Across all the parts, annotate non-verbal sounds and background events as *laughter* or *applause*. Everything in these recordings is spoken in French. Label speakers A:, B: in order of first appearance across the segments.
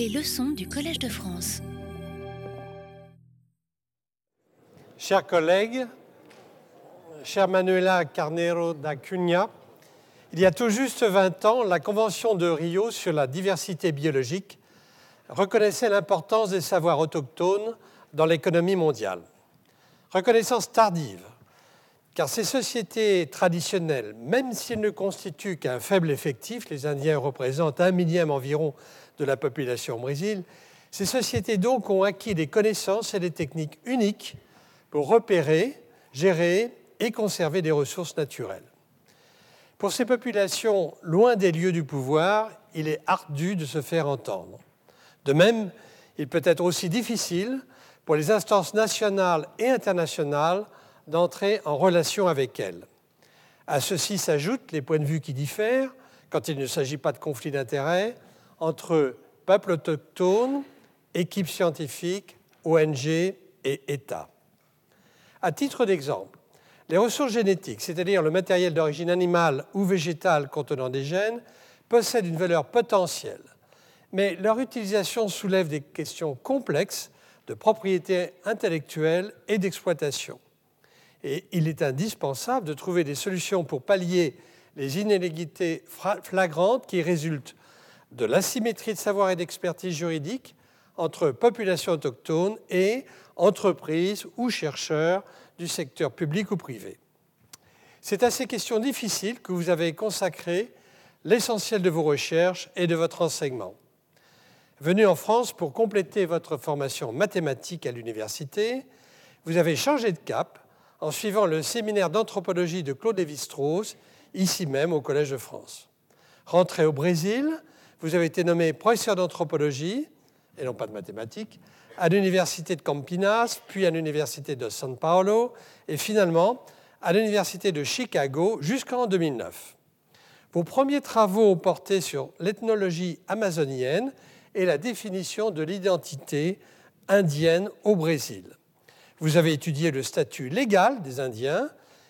A: Les leçons du Collège de France.
B: Chers collègues, chère Manuela Carnero da Cunha, il y a tout juste 20 ans, la Convention de Rio sur la diversité biologique reconnaissait l'importance des savoirs autochtones dans l'économie mondiale. Reconnaissance tardive, car ces sociétés traditionnelles, même s'ils ne constituent qu'un faible effectif, les Indiens représentent un millième environ de la population au Brésil, ces sociétés donc ont acquis des connaissances et des techniques uniques pour repérer, gérer et conserver des ressources naturelles. Pour ces populations loin des lieux du pouvoir, il est ardu de se faire entendre. De même, il peut être aussi difficile pour les instances nationales et internationales d'entrer en relation avec elles. À ceci s'ajoutent les points de vue qui diffèrent, quand il ne s'agit pas de conflit d'intérêts, entre peuples autochtones, équipes scientifiques, ONG et États. À titre d'exemple, les ressources génétiques, c'est-à-dire le matériel d'origine animale ou végétale contenant des gènes, possèdent une valeur potentielle, mais leur utilisation soulève des questions complexes de propriété intellectuelle et d'exploitation. Et il est indispensable de trouver des solutions pour pallier les inégalités flagrantes qui résultent de l'asymétrie de savoir et d'expertise juridique entre populations autochtones et entreprises ou chercheurs du secteur public ou privé. C'est à ces questions difficiles que vous avez consacré l'essentiel de vos recherches et de votre enseignement. Venu en France pour compléter votre formation mathématique à l'université, vous avez changé de cap en suivant le séminaire d'anthropologie de Claude Lévi-Strauss, ici même au Collège de France. Rentré au Brésil, vous avez été nommé professeur d'anthropologie, et non pas de mathématiques, à l'université de Campinas, puis à l'université de São Paulo, et finalement à l'université de Chicago jusqu'en 2009. Vos premiers travaux ont porté sur l'ethnologie amazonienne et la définition de l'identité indienne au Brésil. Vous avez étudié le statut légal des Indiens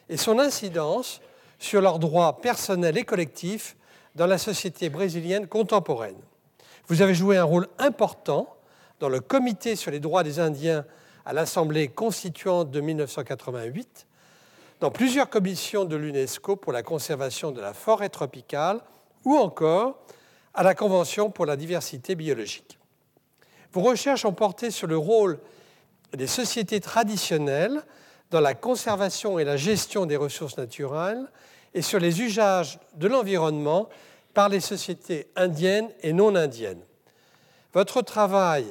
B: et son incidence sur leurs droits personnels et collectifs dans la société brésilienne contemporaine. Vous avez joué un rôle important dans le Comité sur les droits des Indiens à l'Assemblée constituante de 1988, dans plusieurs commissions de l'UNESCO pour la conservation de la forêt tropicale ou encore à la Convention pour la diversité biologique. Vos recherches ont porté sur le rôle des sociétés traditionnelles dans la conservation et la gestion des ressources naturelles et sur les usages de l'environnement par les sociétés indiennes et non indiennes. Votre travail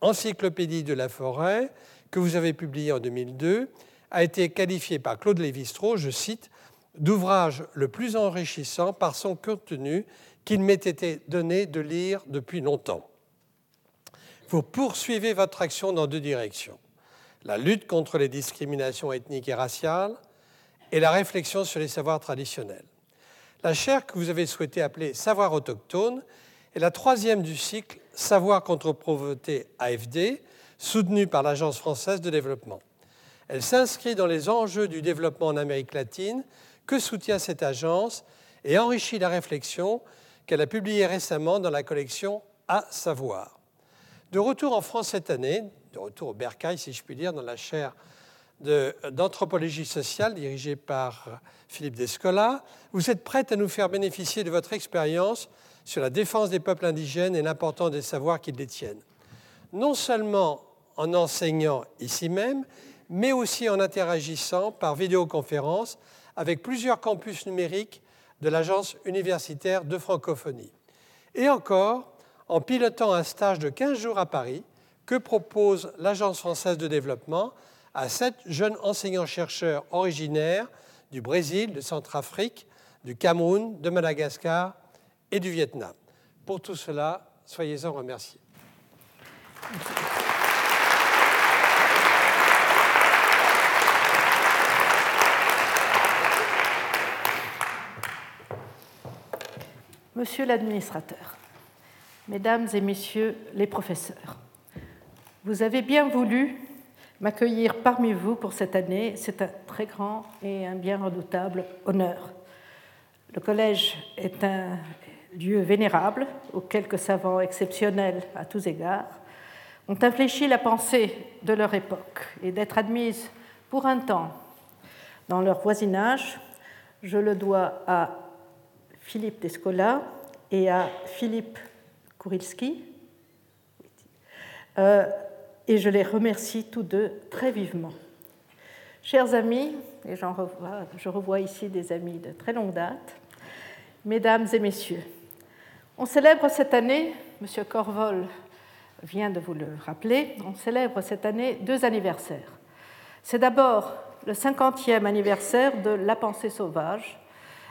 B: Encyclopédie de la forêt, que vous avez publié en 2002, a été qualifié par Claude Lévi-Strauss, je cite, d'ouvrage le plus enrichissant par son contenu qu'il m'ait été donné de lire depuis longtemps. Vous poursuivez votre action dans deux directions la lutte contre les discriminations ethniques et raciales et la réflexion sur les savoirs traditionnels. La chaire que vous avez souhaité appeler Savoir autochtone est la troisième du cycle Savoir contre pauvreté AFD, soutenue par l'Agence française de développement. Elle s'inscrit dans les enjeux du développement en Amérique latine que soutient cette agence et enrichit la réflexion qu'elle a publiée récemment dans la collection À savoir. De retour en France cette année, de retour au Bercail, si je puis dire, dans la chaire d'anthropologie sociale dirigée par Philippe Descola, vous êtes prête à nous faire bénéficier de votre expérience sur la défense des peuples indigènes et l'importance des savoirs qu'ils détiennent. Non seulement en enseignant ici même, mais aussi en interagissant par vidéoconférence avec plusieurs campus numériques de l'Agence universitaire de francophonie. Et encore, en pilotant un stage de 15 jours à Paris que propose l'Agence française de développement à sept jeunes enseignants-chercheurs originaires du Brésil, de Centrafrique, du Cameroun, de Madagascar et du Vietnam. Pour tout cela, soyez-en remerciés.
C: Monsieur l'administrateur, Mesdames et Messieurs les professeurs, vous avez bien voulu m'accueillir parmi vous pour cette année. C'est un très grand et un bien redoutable honneur. Le collège est un, lieu vénérable où quelques savants exceptionnels à tous égards ont infléchi la pensée de leur époque et d'être admises pour un temps dans leur voisinage, je le dois à Philippe Descola et à Philippe Kourilski, euh, et je les remercie tous deux très vivement. Chers amis, et revois, je revois ici des amis de très longue date, mesdames et messieurs, on célèbre cette année, M. Corvol vient de vous le rappeler, on célèbre cette année deux anniversaires. C'est d'abord le 50e anniversaire de La pensée sauvage,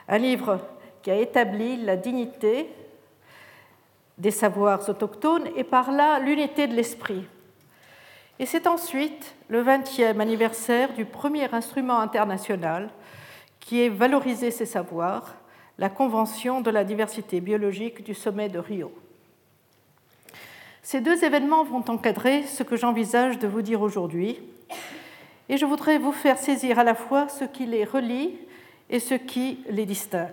C: un livre qui a établi la dignité des savoirs autochtones et par là l'unité de l'esprit. Et c'est ensuite le 20e anniversaire du premier instrument international qui ait valorisé ces savoirs, la Convention de la diversité biologique du sommet de Rio. Ces deux événements vont encadrer ce que j'envisage de vous dire aujourd'hui, et je voudrais vous faire saisir à la fois ce qui les relie et ce qui les distingue.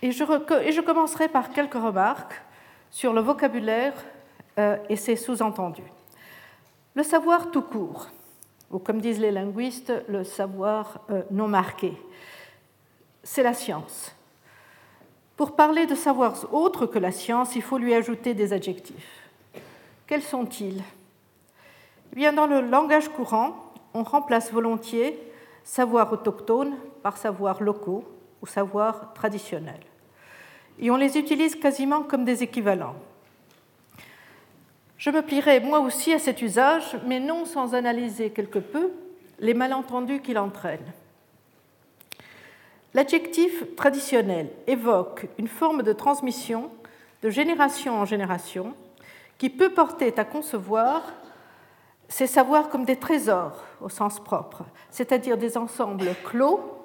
C: Et je, commencerai par quelques remarques sur le vocabulaire euh, et ses sous-entendus. Le savoir tout court, ou comme disent les linguistes, le savoir euh, non marqué, c'est la science. Pour parler de savoirs autres que la science, il faut lui ajouter des adjectifs. Quels sont-ils? Eh Bien, Dans le langage courant, on remplace volontiers savoir autochtone par savoir locaux ou savoir traditionnel et on les utilise quasiment comme des équivalents. Je me plierai moi aussi à cet usage, mais non sans analyser quelque peu les malentendus qu'il entraîne. L'adjectif traditionnel évoque une forme de transmission de génération en génération qui peut porter à concevoir ces savoirs comme des trésors au sens propre, c'est-à-dire des ensembles clos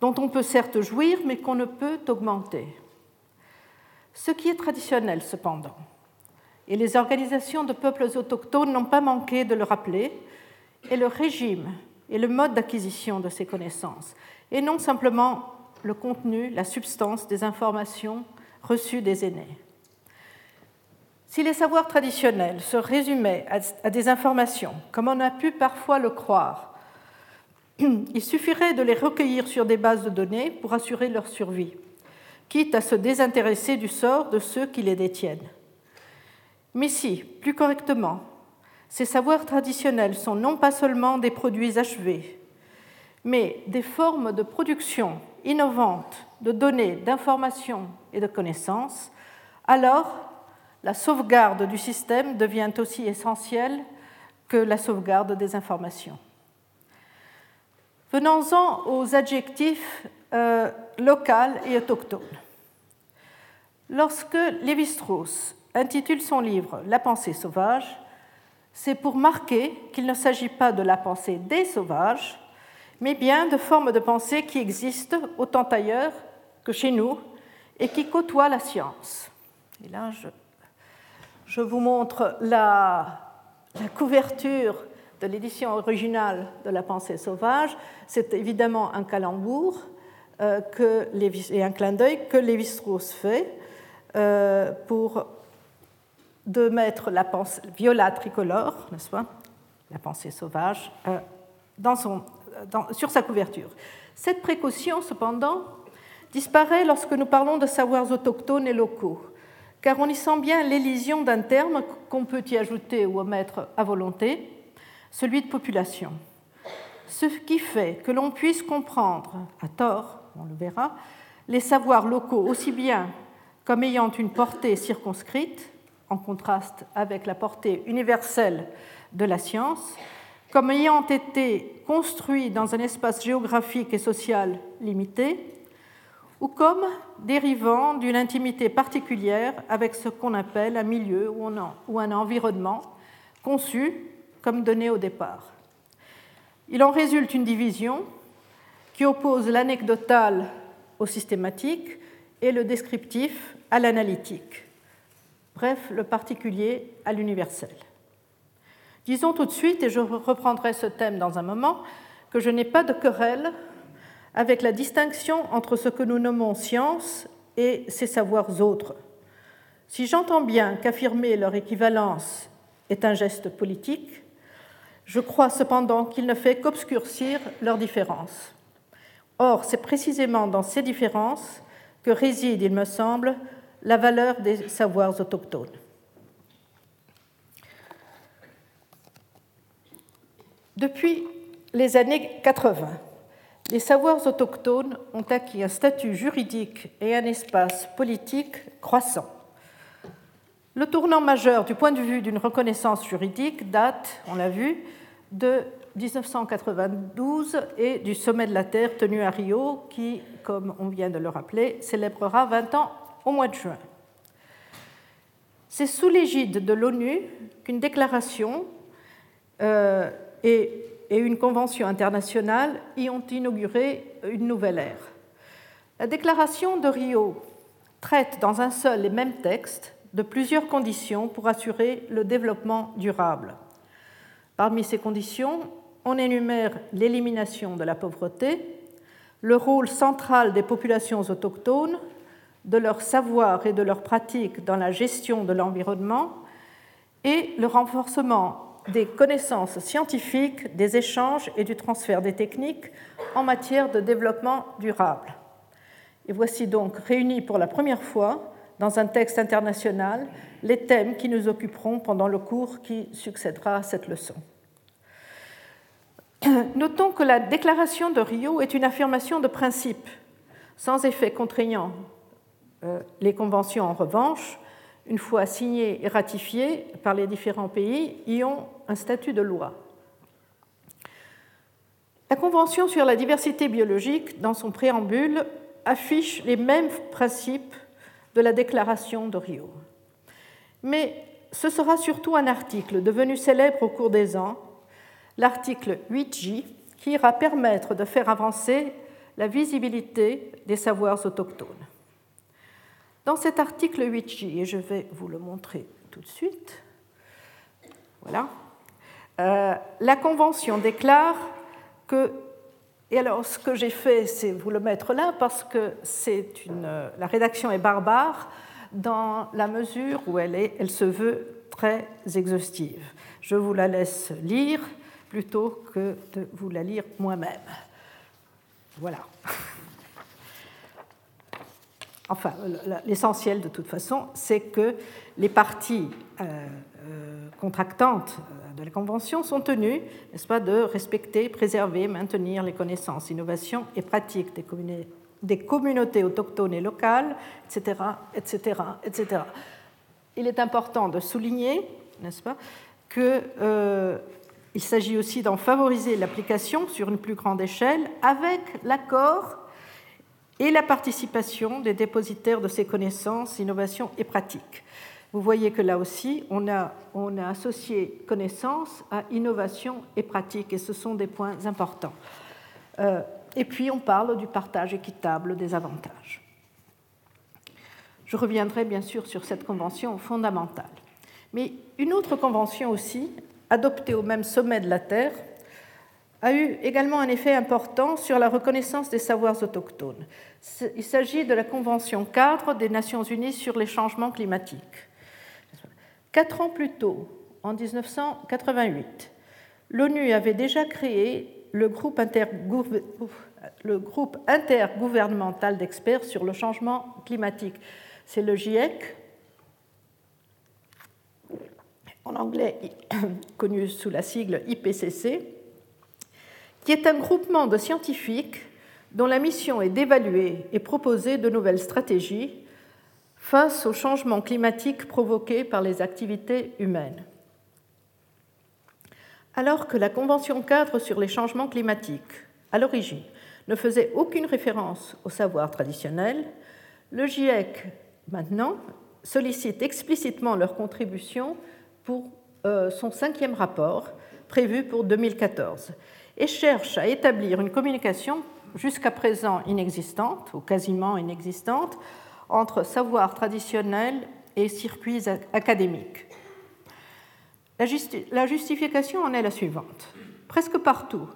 C: dont on peut certes jouir, mais qu'on ne peut augmenter. Ce qui est traditionnel, cependant, et les organisations de peuples autochtones n'ont pas manqué de le rappeler, est le régime et le mode d'acquisition de ces connaissances, et non simplement le contenu, la substance des informations reçues des aînés. Si les savoirs traditionnels se résumaient à des informations, comme on a pu parfois le croire, *clears throat* il suffirait de les recueillir sur des bases de données pour assurer leur survie, quitte à se désintéresser du sort de ceux qui les détiennent. Mais si, plus correctement, ces savoirs traditionnels sont non pas seulement des produits achevés, mais des formes de production innovantes de données, d'informations et de connaissances, alors la sauvegarde du système devient aussi essentielle que la sauvegarde des informations. Venons-en aux adjectifs euh, local et autochtone. Lorsque Lévi-Strauss intitule son livre La pensée sauvage, c'est pour marquer qu'il ne s'agit pas de la pensée des sauvages, mais bien de formes de pensée qui existent autant ailleurs que chez nous et qui côtoient la science. Et là, je, vous montre la couverture de l'édition originale de La pensée sauvage. C'est évidemment un calembour euh, que et un clin d'œil que Lévi-Strauss fait euh, pour de mettre la pensée, viola tricolore, n'est-ce pas, la pensée sauvage, euh, sur sa couverture. Cette précaution, cependant, disparaît lorsque nous parlons de savoirs autochtones et locaux, car on y sent bien l'élision d'un terme qu'on peut y ajouter ou omettre à volonté, celui de population. Ce qui fait que l'on puisse comprendre, à tort, on le verra, les savoirs locaux aussi bien comme ayant une portée circonscrite, en contraste avec la portée universelle de la science, comme ayant été construits dans un espace géographique et social limité, ou comme dérivant d'une intimité particulière avec ce qu'on appelle un milieu ou un environnement conçu comme donné au départ. Il en résulte une division qui oppose l'anecdotal au systématique et le descriptif à l'analytique. Bref, le particulier à l'universel. Disons tout de suite, et je reprendrai ce thème dans un moment, que je n'ai pas de querelle avec la distinction entre ce que nous nommons science et ces savoirs autres. Si j'entends bien qu'affirmer leur équivalence est un geste politique, je crois cependant qu'il ne fait qu'obscurcir leurs différences. Or, c'est précisément dans ces différences que réside, il me semble, la valeur des savoirs autochtones. Depuis les années 80, les savoirs autochtones ont acquis un statut juridique et un espace politique croissant. Le tournant majeur du point de vue d'une reconnaissance juridique date, on l'a vu, de 1992 et du sommet de la Terre tenu à Rio, qui, comme on vient de le rappeler, célébrera 20 ans au mois de juin. C'est sous l'égide de l'ONU qu'une déclaration euh, et, et une convention internationale y ont inauguré une nouvelle ère. La déclaration de Rio traite dans un seul et même texte de plusieurs conditions pour assurer le développement durable. Parmi ces conditions, on énumère l'élimination de la pauvreté, le rôle central des populations autochtones, de leur savoir et de leur pratique dans la gestion de l'environnement et le renforcement des connaissances scientifiques, des échanges et du transfert des techniques en matière de développement durable. Et voici donc réunis pour la première fois dans un texte international les thèmes qui nous occuperont pendant le cours qui succédera à cette leçon. *clears throat* Notons que la déclaration de Rio est une affirmation de principe, sans effet contraignant. Euh, les conventions, en revanche, une fois signées et ratifiées par les différents pays, y ont un statut de loi. La Convention sur la diversité biologique, dans son préambule, affiche les mêmes principes de la déclaration de Rio. Mais ce sera surtout un article devenu célèbre au cours des ans l'article 8J, qui ira permettre de faire avancer la visibilité des savoirs autochtones. Dans cet article 8J, et je vais vous le montrer tout de suite, voilà, euh, la Convention déclare que, et alors ce que j'ai fait, c'est vous le mettre là parce que c'est une, la rédaction est barbare dans la mesure où elle, est, elle se veut très exhaustive. Je vous la laisse lire plutôt que de vous la lire moi-même. Voilà. Enfin, l'essentiel de toute façon, c'est que les parties euh, contractantes euh, de la Convention sont tenues, n'est-ce pas, de respecter, préserver, maintenir les connaissances, innovations et pratiques des, communautés autochtones et locales, etc., etc., etc. Il est important de souligner, n'est-ce pas, que il s'agit aussi d'en favoriser l'application sur une plus grande échelle avec l'accord et la participation des dépositaires de ces connaissances, innovations et pratiques. Vous voyez que là aussi, on a, associé connaissances à innovation et pratique, et ce sont des points importants. Euh, et puis, on parle du partage équitable des avantages. Je reviendrai bien sûr sur cette convention fondamentale. Mais une autre convention aussi adopté au même sommet de la Terre, a eu également un effet important sur la reconnaissance des savoirs autochtones. Il s'agit de la Convention cadre des Nations Unies sur les changements climatiques. Quatre ans plus tôt, en 1988, l'ONU avait déjà créé le groupe, intergouvernemental d'experts sur le changement climatique. C'est le GIEC, en anglais *coughs* connu sous la sigle IPCC, qui est un groupement de scientifiques dont la mission est d'évaluer et proposer de nouvelles stratégies face aux changements climatiques provoqués par les activités humaines. Alors que la Convention cadre sur les changements climatiques, à l'origine, ne faisait aucune référence au savoir traditionnel, le GIEC, maintenant, sollicite explicitement leur contribution pour euh, son cinquième rapport, prévu pour 2014, et cherche à établir une communication jusqu'à présent inexistante, ou quasiment inexistante, entre savoir traditionnel et circuits académiques. La, justification en est la suivante. Presque partout,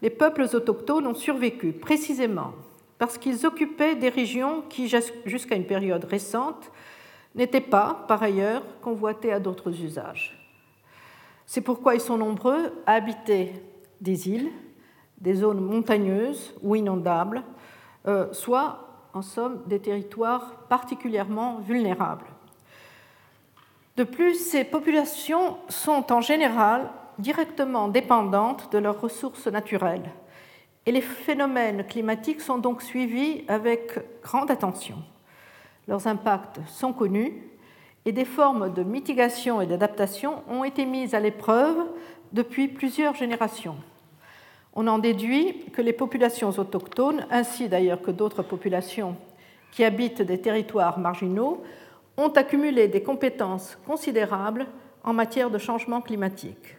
C: les peuples autochtones ont survécu précisément parce qu'ils occupaient des régions qui, jusqu'à une période récente, n'étaient pas, par ailleurs, convoitées à d'autres usages. C'est pourquoi ils sont nombreux à habiter des îles, des zones montagneuses ou inondables, euh, soit, en somme, des territoires particulièrement vulnérables. De plus, ces populations sont en général directement dépendantes de leurs ressources naturelles et les phénomènes climatiques sont donc suivis avec grande attention. Leurs impacts sont connus et des formes de mitigation et d'adaptation ont été mises à l'épreuve depuis plusieurs générations. On en déduit que les populations autochtones, ainsi d'ailleurs que d'autres populations qui habitent des territoires marginaux, ont accumulé des compétences considérables en matière de changement climatique.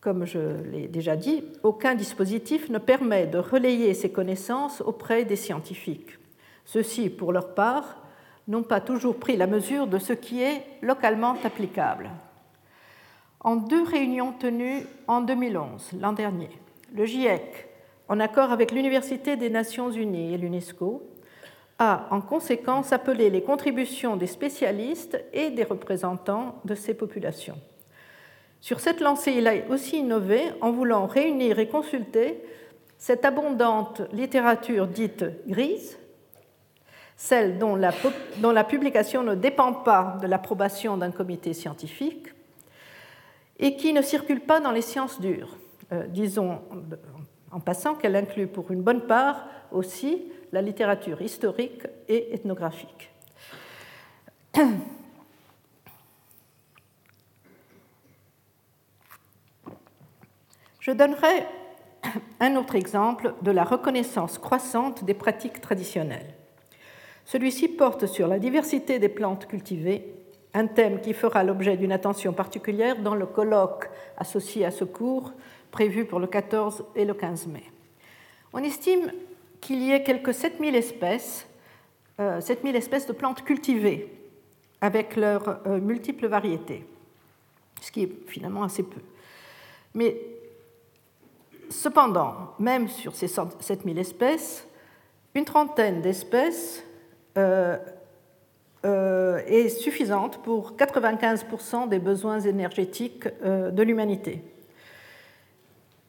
C: Comme je l'ai déjà dit, aucun dispositif ne permet de relayer ces connaissances auprès des scientifiques. Ceux-ci, pour leur part, n'ont pas toujours pris la mesure de ce qui est localement applicable. En deux réunions tenues en 2011, l'an dernier, le GIEC, en accord avec l'Université des Nations Unies et l'UNESCO, a en conséquence appelé les contributions des spécialistes et des représentants de ces populations. Sur cette lancée, il a aussi innové en voulant réunir et consulter cette abondante littérature dite grise, celle dont la, publication ne dépend pas de l'approbation d'un comité scientifique et qui ne circule pas dans les sciences dures. Euh, disons en passant qu'elle inclut pour une bonne part aussi la littérature historique et ethnographique. Je donnerai un autre exemple de la reconnaissance croissante des pratiques traditionnelles. Celui-ci porte sur la diversité des plantes cultivées, un thème qui fera l'objet d'une attention particulière dans le colloque associé à ce cours prévu pour le 14 et le 15 mai. On estime qu'il y ait quelques 7000 espèces, euh, 7000 espèces de plantes cultivées avec leurs euh, multiples variétés, ce qui est finalement assez peu. Mais cependant, même sur ces 7000 espèces, une trentaine d'espèces euh, est suffisante pour 95% des besoins énergétiques euh, de l'humanité.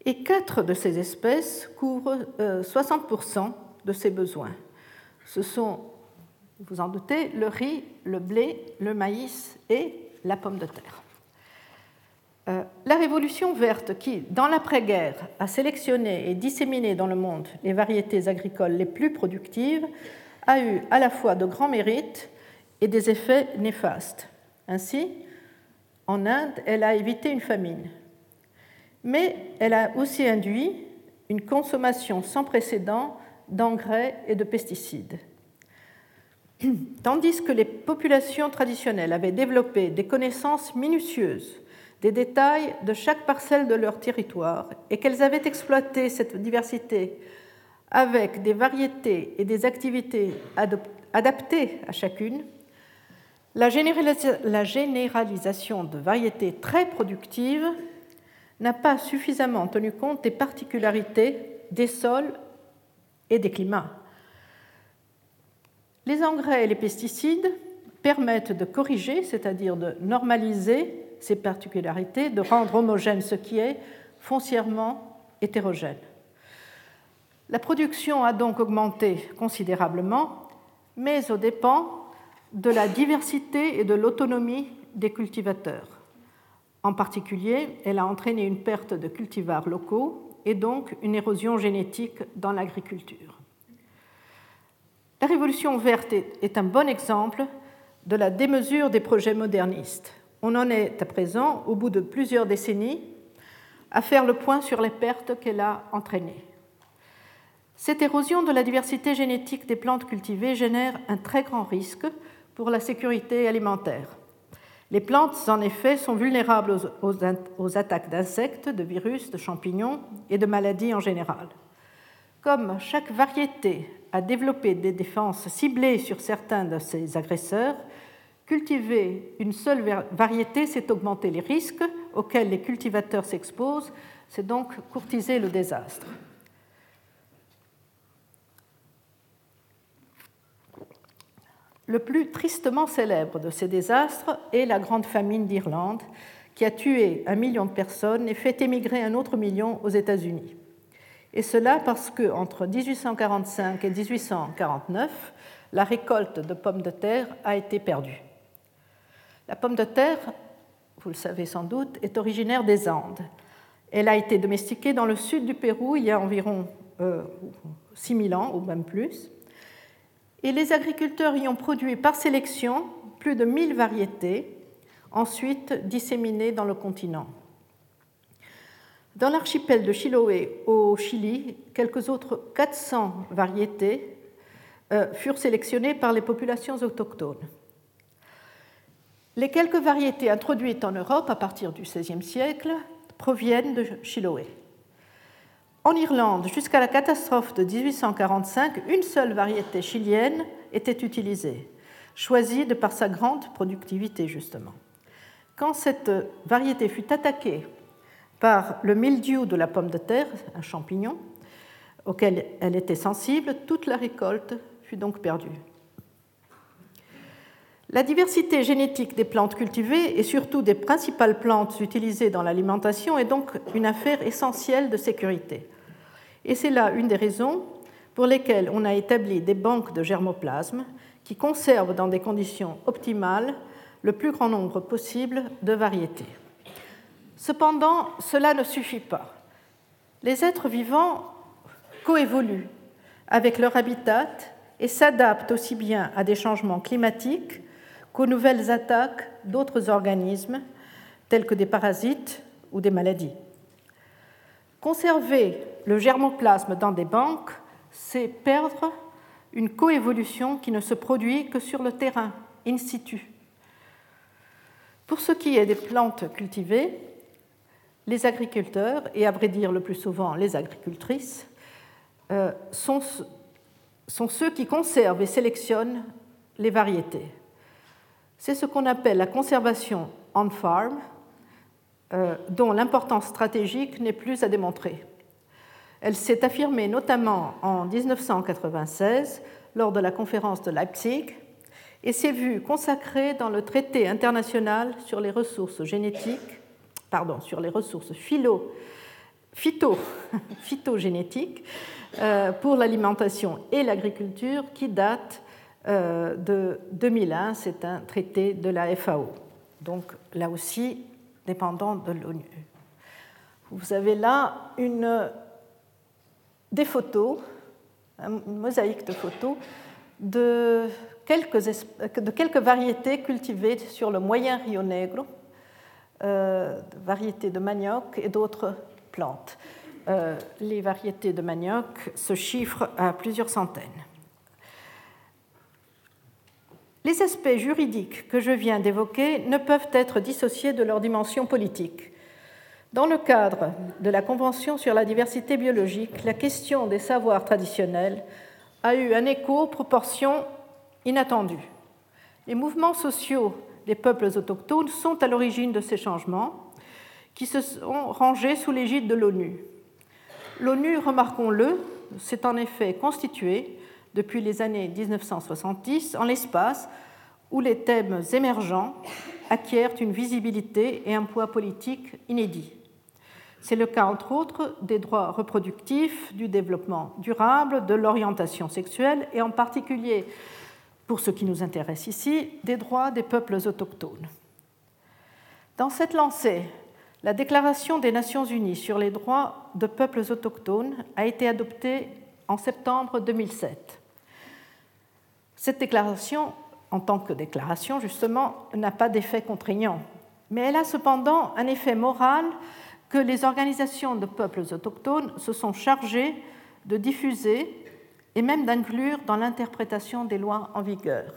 C: Et quatre de ces espèces couvrent 60% de ces besoins. Ce sont, vous en doutez, le riz, le blé, le maïs et la pomme de terre. la révolution verte qui, dans l'après-guerre, a sélectionné et disséminé dans le monde les variétés agricoles les plus productives, a eu à la fois de grands mérites et des effets néfastes. Ainsi, en Inde, elle a évité une famine. Mais elle a aussi induit une consommation sans précédent d'engrais et de pesticides. *clears throat* Tandis que les populations traditionnelles avaient développé des connaissances minutieuses des détails de chaque parcelle de leur territoire et qu'elles avaient exploité cette diversité avec des variétés et des activités adaptées à chacune, la généralisation de variétés très productives n'a pas suffisamment tenu compte des particularités des sols et des climats. Les engrais et les pesticides permettent de corriger, c'est-à-dire de normaliser ces particularités, de rendre homogène ce qui est foncièrement hétérogène. La production a donc augmenté considérablement, mais aux dépens de la diversité et de l'autonomie des cultivateurs. En particulier, elle a entraîné une perte de cultivars locaux et donc une érosion génétique dans l'agriculture. La révolution verte est un bon exemple de la démesure des projets modernistes. On en est à présent, au bout de plusieurs décennies, à faire le point sur les pertes qu'elle a entraînées. Cette érosion de la diversité génétique des plantes cultivées génère un très grand risque pour la sécurité alimentaire. Les plantes, en effet, sont vulnérables aux, attaques d'insectes, de virus, de champignons et de maladies en général. Comme chaque variété a développé des défenses ciblées sur certains de ses agresseurs, cultiver une seule variété, c'est augmenter les risques auxquels les cultivateurs s'exposent C'est donc courtiser le désastre. Le plus tristement célèbre de ces désastres est la Grande Famine d'Irlande, qui a tué un million de personnes et fait émigrer un autre million aux États-Unis. Et cela parce que entre 1845 et 1849, la récolte de pommes de terre a été perdue. La pomme de terre, vous le savez sans doute, est originaire des Andes. Elle a été domestiquée dans le sud du Pérou il y a environ euh, 6000 ans, ou même plus. Et les agriculteurs y ont produit par sélection plus de 1000 variétés, ensuite disséminées dans le continent. Dans l'archipel de Chiloé au Chili, quelques autres 400 variétés euh, furent sélectionnées par les populations autochtones. Les quelques variétés introduites en Europe à partir du XVIe siècle proviennent de Chiloé. En Irlande, jusqu'à la catastrophe de 1845, une seule variété chilienne était utilisée, choisie de par sa grande productivité justement. Quand cette variété fut attaquée par le mildiou de la pomme de terre, un champignon, auquel elle était sensible, toute la récolte fut donc perdue. La diversité génétique des plantes cultivées et surtout des principales plantes utilisées dans l'alimentation est donc une affaire essentielle de sécurité. Et c'est là une des raisons pour lesquelles on a établi des banques de germoplasme qui conservent dans des conditions optimales le plus grand nombre possible de variétés. Cependant, cela ne suffit pas. Les êtres vivants coévoluent avec leur habitat et s'adaptent aussi bien à des changements climatiques qu'aux nouvelles attaques d'autres organismes, tels que des parasites ou des maladies. Conserver le germoplasme dans des banques, c'est perdre une coévolution qui ne se produit que sur le terrain, in situ. Pour ce qui est des plantes cultivées, les agriculteurs, et à vrai dire le plus souvent les agricultrices, euh, sont, ceux qui conservent et sélectionnent les variétés. C'est ce qu'on appelle la conservation on-farm, euh, dont l'importance stratégique n'est plus à démontrer. Elle s'est affirmée notamment en 1996 lors de la conférence de Leipzig et s'est vue consacrée dans le traité international sur les ressources génétiques pardon, sur les ressources philo, phyto, *laughs* phytogénétiques euh, pour l'alimentation et l'agriculture qui date euh, de 2001. C'est un traité de la FAO, donc là aussi dépendant de l'ONU. Vous avez là une, des photos, une mosaïque de photos de quelques, variétés cultivées sur le moyen Rio Negro euh, variétés de manioc et d'autres plantes. Euh, les variétés de manioc se chiffrent à plusieurs centaines. Les aspects juridiques que je viens d'évoquer ne peuvent être dissociés de leur dimension politique. Dans le cadre de la Convention sur la diversité biologique, la question des savoirs traditionnels a eu un écho aux proportions inattendues. Les mouvements sociaux les peuples autochtones sont à l'origine de ces changements qui se sont rangés sous l'égide de l'ONU. L'ONU, remarquons-le, s'est en effet constituée depuis les années 1970 en l'espace où les thèmes émergents acquièrent une visibilité et un poids politique inédits. C'est le cas, entre autres, des droits reproductifs, du développement durable, de l'orientation sexuelle et en particulier pour ce qui nous intéresse ici, des droits des peuples autochtones. Dans cette lancée, la Déclaration des Nations Unies sur les droits de peuples autochtones a été adoptée en septembre 2007. Cette déclaration, en tant que déclaration, justement, n'a pas d'effet contraignant, mais elle a cependant un effet moral que les organisations de peuples autochtones se sont chargées de diffuser et même d'inclure dans l'interprétation des lois en vigueur.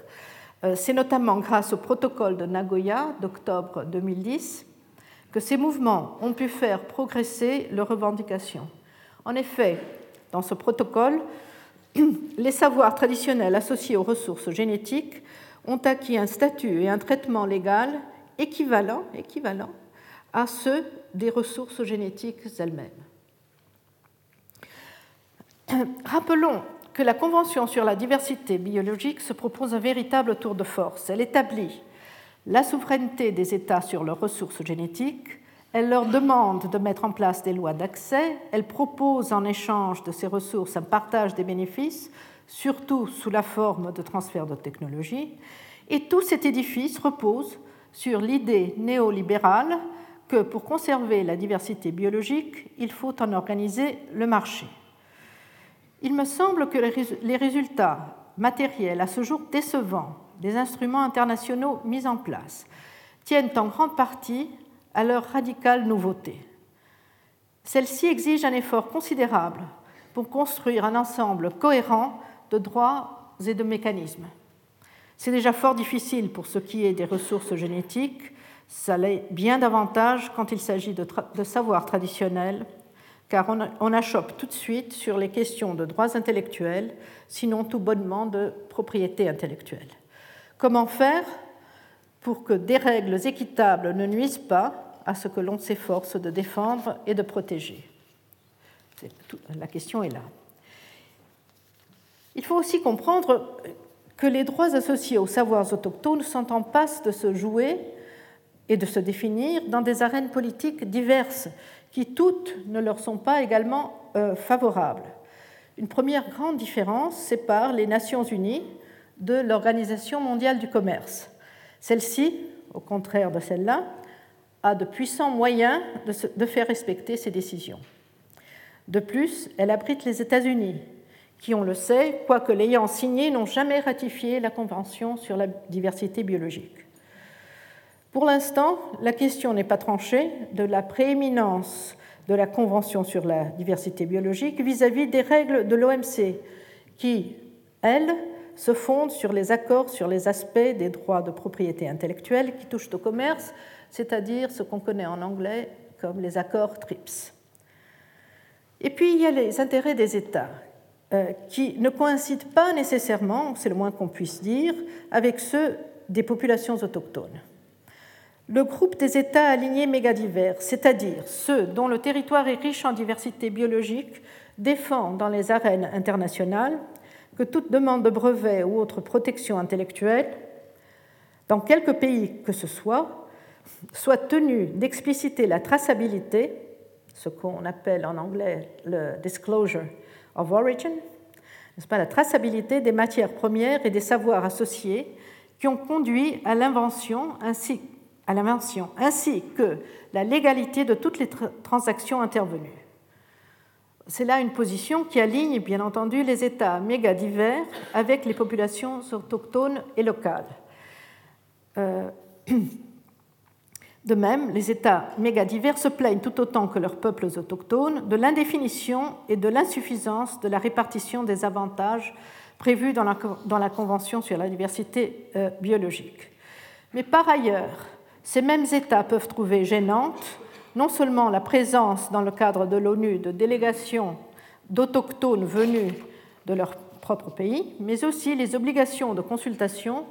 C: Euh, c'est notamment grâce au protocole de Nagoya d'octobre 2010 que ces mouvements ont pu faire progresser leurs revendications. En effet, dans ce protocole, *clears throat* les savoirs traditionnels associés aux ressources génétiques ont acquis un statut et un traitement légal équivalent, équivalent à ceux des ressources génétiques elles-mêmes. *clears throat* Rappelons que la Convention sur la diversité biologique se propose un véritable tour de force. Elle établit la souveraineté des États sur leurs ressources génétiques, elle leur demande de mettre en place des lois d'accès, elle propose en échange de ces ressources un partage des bénéfices, surtout sous la forme de transfert de technologie, et tout cet édifice repose sur l'idée néolibérale que pour conserver la diversité biologique, il faut en organiser le marché. Il me semble que les résultats matériels à ce jour décevants des instruments internationaux mis en place tiennent en grande partie à leur radicale nouveauté. Celle-ci exige un effort considérable pour construire un ensemble cohérent de droits et de mécanismes. C'est déjà fort difficile pour ce qui est des ressources génétiques, ça l'est bien davantage quand il s'agit de, de savoirs traditionnels, car on, on achoppe tout de suite sur les questions de droits intellectuels, sinon tout bonnement de propriété intellectuelle. Comment faire pour que des règles équitables ne nuisent pas à ce que l'on s'efforce de défendre et de protéger? La question est là. Il faut aussi comprendre que les droits associés aux savoirs autochtones sont en passe de se jouer et de se définir dans des arènes politiques diverses qui toutes ne leur sont pas également euh, favorables. Une première grande différence sépare les Nations Unies de l'Organisation mondiale du commerce. Celle-ci, au contraire de celle-là, a de puissants moyens de, faire respecter ses décisions. De plus, elle abrite les États-Unis, qui, on le sait, quoique l'ayant signée, n'ont jamais ratifié la Convention sur la diversité biologique. Pour l'instant, la question n'est pas tranchée de la prééminence de la Convention sur la diversité biologique vis-à-vis -vis des règles de l'OMC, qui, elles, se fondent sur les accords sur les aspects des droits de propriété intellectuelle qui touchent au commerce, c'est-à-dire ce qu'on connaît en anglais comme les accords TRIPS. Et puis il y a les intérêts des États euh, qui ne coïncident pas nécessairement, c'est le moins qu'on puisse dire, avec ceux des populations autochtones. Le groupe des États alignés mégadivers, c'est-à-dire ceux dont le territoire est riche en diversité biologique, défend dans les arènes internationales que toute demande de brevet ou autre protection intellectuelle, dans quelque pays que ce soit, soit tenue d'expliciter la traçabilité, ce qu'on appelle en anglais le disclosure of origin, pas, la traçabilité des matières premières et des savoirs associés qui ont conduit à l'invention ainsi, à l'invention, ainsi que la légalité de toutes les transactions intervenues. C'est là une position qui aligne, bien entendu, les États méga divers avec les populations autochtones et locales. Euh, *clears throat* De même, les États mégadivers se plaignent tout autant que leurs peuples autochtones de l'indéfinition et de l'insuffisance de la répartition des avantages prévus dans la, Convention sur la diversité euh, biologique. Mais par ailleurs, ces mêmes États peuvent trouver gênante non seulement la présence dans le cadre de l'ONU de délégations d'autochtones venus de leur propre pays, mais aussi les obligations de consultation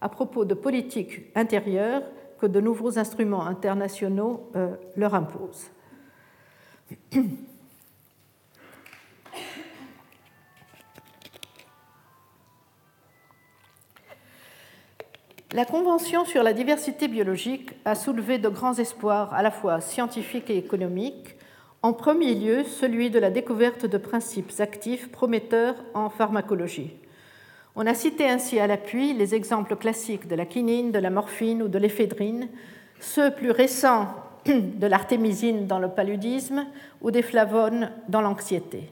C: à propos de politiques intérieures que de nouveaux instruments internationaux euh, leur imposent. La Convention sur la diversité biologique a soulevé de grands espoirs à la fois scientifiques et économiques, en premier lieu celui de la découverte de principes actifs prometteurs en pharmacologie. On a cité ainsi à l'appui les exemples classiques de la quinine, de la morphine ou de l'éphédrine, ceux plus récents *clears throat* de l'artémisine dans le paludisme ou des flavones dans l'anxiété.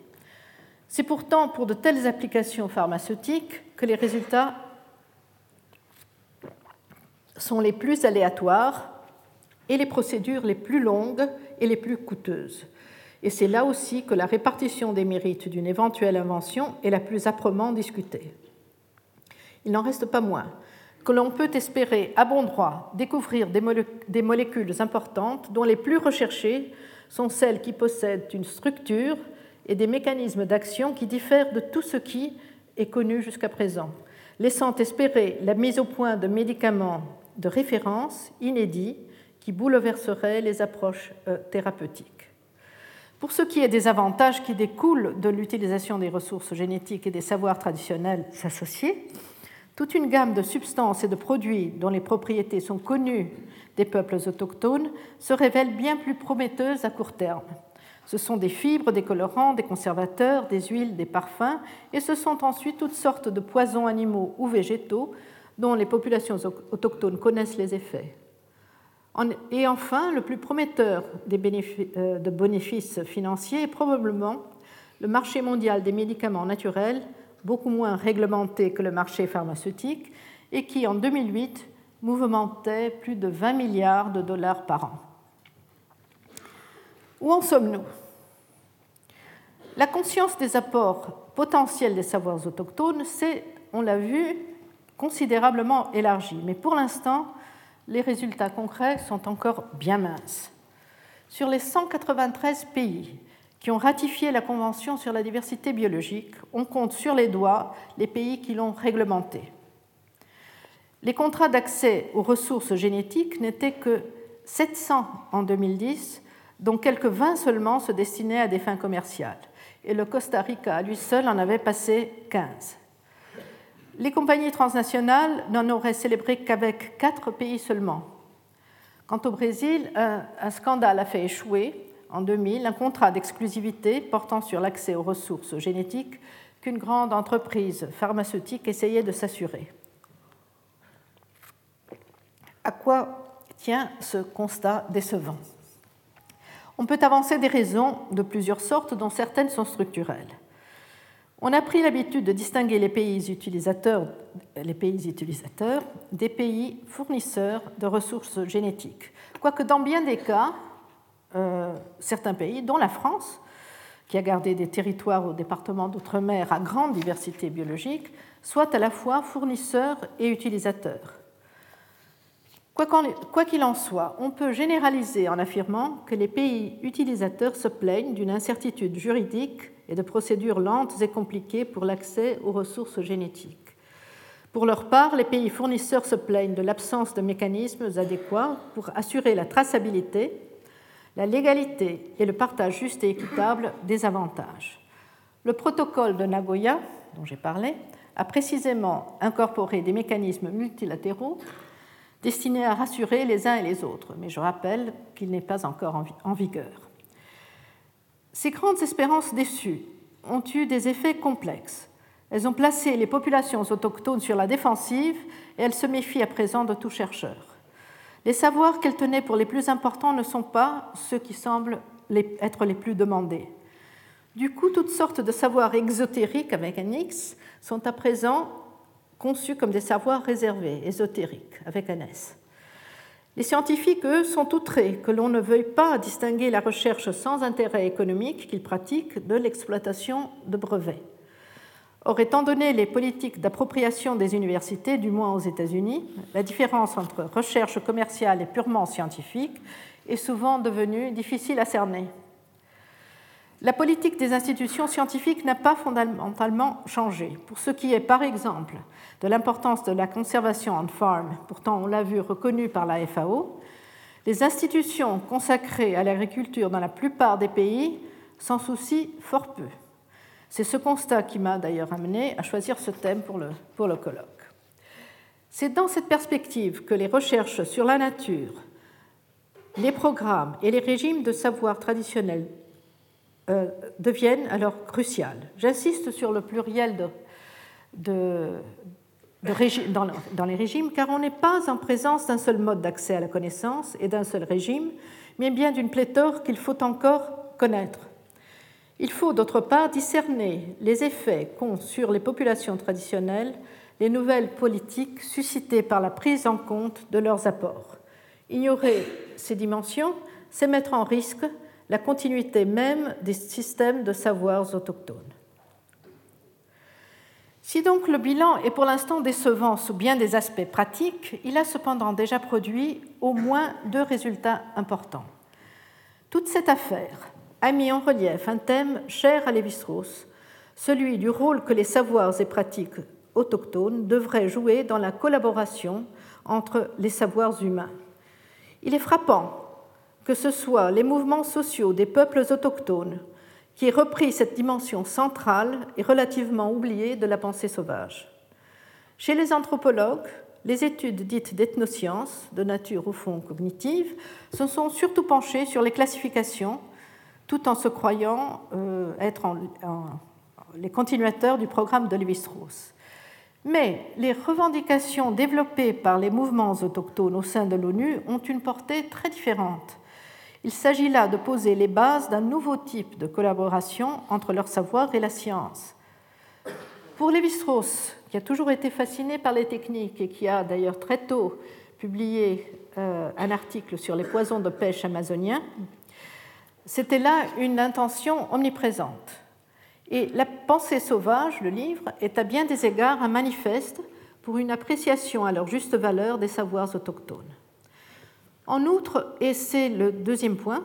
C: C'est pourtant pour de telles applications pharmaceutiques que les résultats sont les plus aléatoires et les procédures les plus longues et les plus coûteuses. Et c'est là aussi que la répartition des mérites d'une éventuelle invention est la plus âprement discutée il n'en reste pas moins que l'on peut espérer à bon droit découvrir des, molécules importantes dont les plus recherchées sont celles qui possèdent une structure et des mécanismes d'action qui diffèrent de tout ce qui est connu jusqu'à présent, laissant espérer la mise au point de médicaments de référence inédits qui bouleverserait les approches euh, thérapeutiques. Pour ce qui est des avantages qui découlent de l'utilisation des ressources génétiques et des savoirs traditionnels associés, toute une gamme de substances et de produits dont les propriétés sont connues des peuples autochtones se révèle bien plus prometteuse à court terme. Ce sont des fibres, des colorants, des conservateurs, des huiles, des parfums, et ce sont ensuite toutes sortes de poisons animaux ou végétaux dont les populations autochtones connaissent les effets. Et enfin, le plus prometteur des euh, de bénéfices financiers est probablement le marché mondial des médicaments naturels, beaucoup moins réglementé que le marché pharmaceutique, et qui, en 2008, mouvementait plus de 20 milliards de dollars par an. Où en sommes-nous? La conscience des apports potentiels des savoirs autochtones s'est, on l'a vu, considérablement élargie, mais pour l'instant, les résultats concrets sont encore bien minces. Sur les 193 pays qui ont ratifié la Convention sur la diversité biologique, on compte sur les doigts les pays qui l'ont réglementée. Les contrats d'accès aux ressources génétiques n'étaient que 700 en 2010, dont quelques 20 seulement se destinaient à des fins commerciales. Et le Costa Rica, lui seul, en avait passé 15. Les compagnies transnationales n'en auraient célébré qu'avec quatre pays seulement. Quant au Brésil, un, scandale a fait échouer en 2000 un contrat d'exclusivité portant sur l'accès aux ressources génétiques qu'une grande entreprise pharmaceutique essayait de s'assurer. À quoi tient ce constat décevant? On peut avancer des raisons de plusieurs sortes, dont certaines sont structurelles. On a pris l'habitude de distinguer les pays utilisateurs, des pays fournisseurs de ressources génétiques. Quoique dans bien des cas, euh, certains pays, dont la France, qui a gardé des territoires au département d'outre-mer à grande diversité biologique, soient à la fois fournisseurs et utilisateurs. Quoi qu'il en soit, on peut généraliser en affirmant que les pays utilisateurs se plaignent d'une incertitude juridique et de procédures lentes et compliquées pour l'accès aux ressources génétiques. Pour leur part, les pays fournisseurs se plaignent de l'absence de mécanismes adéquats pour assurer la traçabilité, la légalité et le partage juste et équitable des avantages. Le protocole de Nagoya, dont j'ai parlé, a précisément incorporé des mécanismes multilatéraux destiné à rassurer les uns et les autres, mais je rappelle qu'il n'est pas encore en vigueur. Ces grandes espérances déçues ont eu des effets complexes. Elles ont placé les populations autochtones sur la défensive et elles se méfient à présent de tout chercheur. Les savoirs qu'elles tenaient pour les plus importants ne sont pas ceux qui semblent être les plus demandés. Du coup, toutes sortes de savoirs exotériques avec un X sont à présent conçus comme des savoirs réservés, ésotériques, avec un S. Les scientifiques, eux, sont outrés que l'on ne veuille pas distinguer la recherche sans intérêt économique qu'ils pratiquent de l'exploitation de brevets. Or, étant donné les politiques d'appropriation des universités, du moins aux États-Unis, la différence entre recherche commerciale et purement scientifique est souvent devenue difficile à cerner. La politique des institutions scientifiques n'a pas fondamentalement changé. Pour ce qui est, par exemple, de l'importance de la conservation en farm, pourtant on l'a vu reconnue par la FAO, les institutions consacrées à l'agriculture dans la plupart des pays s'en soucient fort peu. C'est ce constat qui m'a d'ailleurs amené à choisir ce thème pour le, pour le colloque. C'est dans cette perspective que les recherches sur la nature, les programmes et les régimes de savoir traditionnels euh, deviennent alors cruciales. J'insiste sur le pluriel dans, dans les régimes, car on n'est pas en présence d'un seul mode d'accès à la connaissance et d'un seul régime, mais bien d'une pléthore qu'il faut encore connaître. Il faut d'autre part discerner les effets qu'ont sur les populations traditionnelles les nouvelles politiques suscitées par la prise en compte de leurs apports. Ignorer ces dimensions, c'est mettre en risque la continuité même des systèmes de savoirs autochtones. Si donc le bilan est pour l'instant décevant sous bien des aspects pratiques, il a cependant déjà produit au moins deux résultats importants. Toute cette affaire a mis en relief un thème cher à Lévi-Strauss, celui du rôle que les savoirs et pratiques autochtones devraient jouer dans la collaboration entre les savoirs humains. Il est frappant que ce soit les mouvements sociaux des peuples autochtones qui aient repris cette dimension centrale et relativement oubliée de la pensée sauvage. Chez les anthropologues, les études dites d'ethnosciences, de nature au fond cognitive, se sont surtout penchées sur les classifications, tout en se croyant euh, être les continuateurs du programme de Lévi-Strauss. Mais les revendications développées par les mouvements autochtones au sein de l'ONU ont une portée très différente. Il s'agit là de poser les bases d'un nouveau type de collaboration entre leur savoir et la science. Pour Lévi-Strauss, qui a toujours été fasciné par les techniques et qui a d'ailleurs très tôt publié euh, un article sur les poisons de pêche amazoniens, c'était là une intention omniprésente. Et La pensée sauvage, le livre, est à bien des égards un manifeste pour une appréciation à leur juste valeur des savoirs autochtones. En outre, et c'est le deuxième point,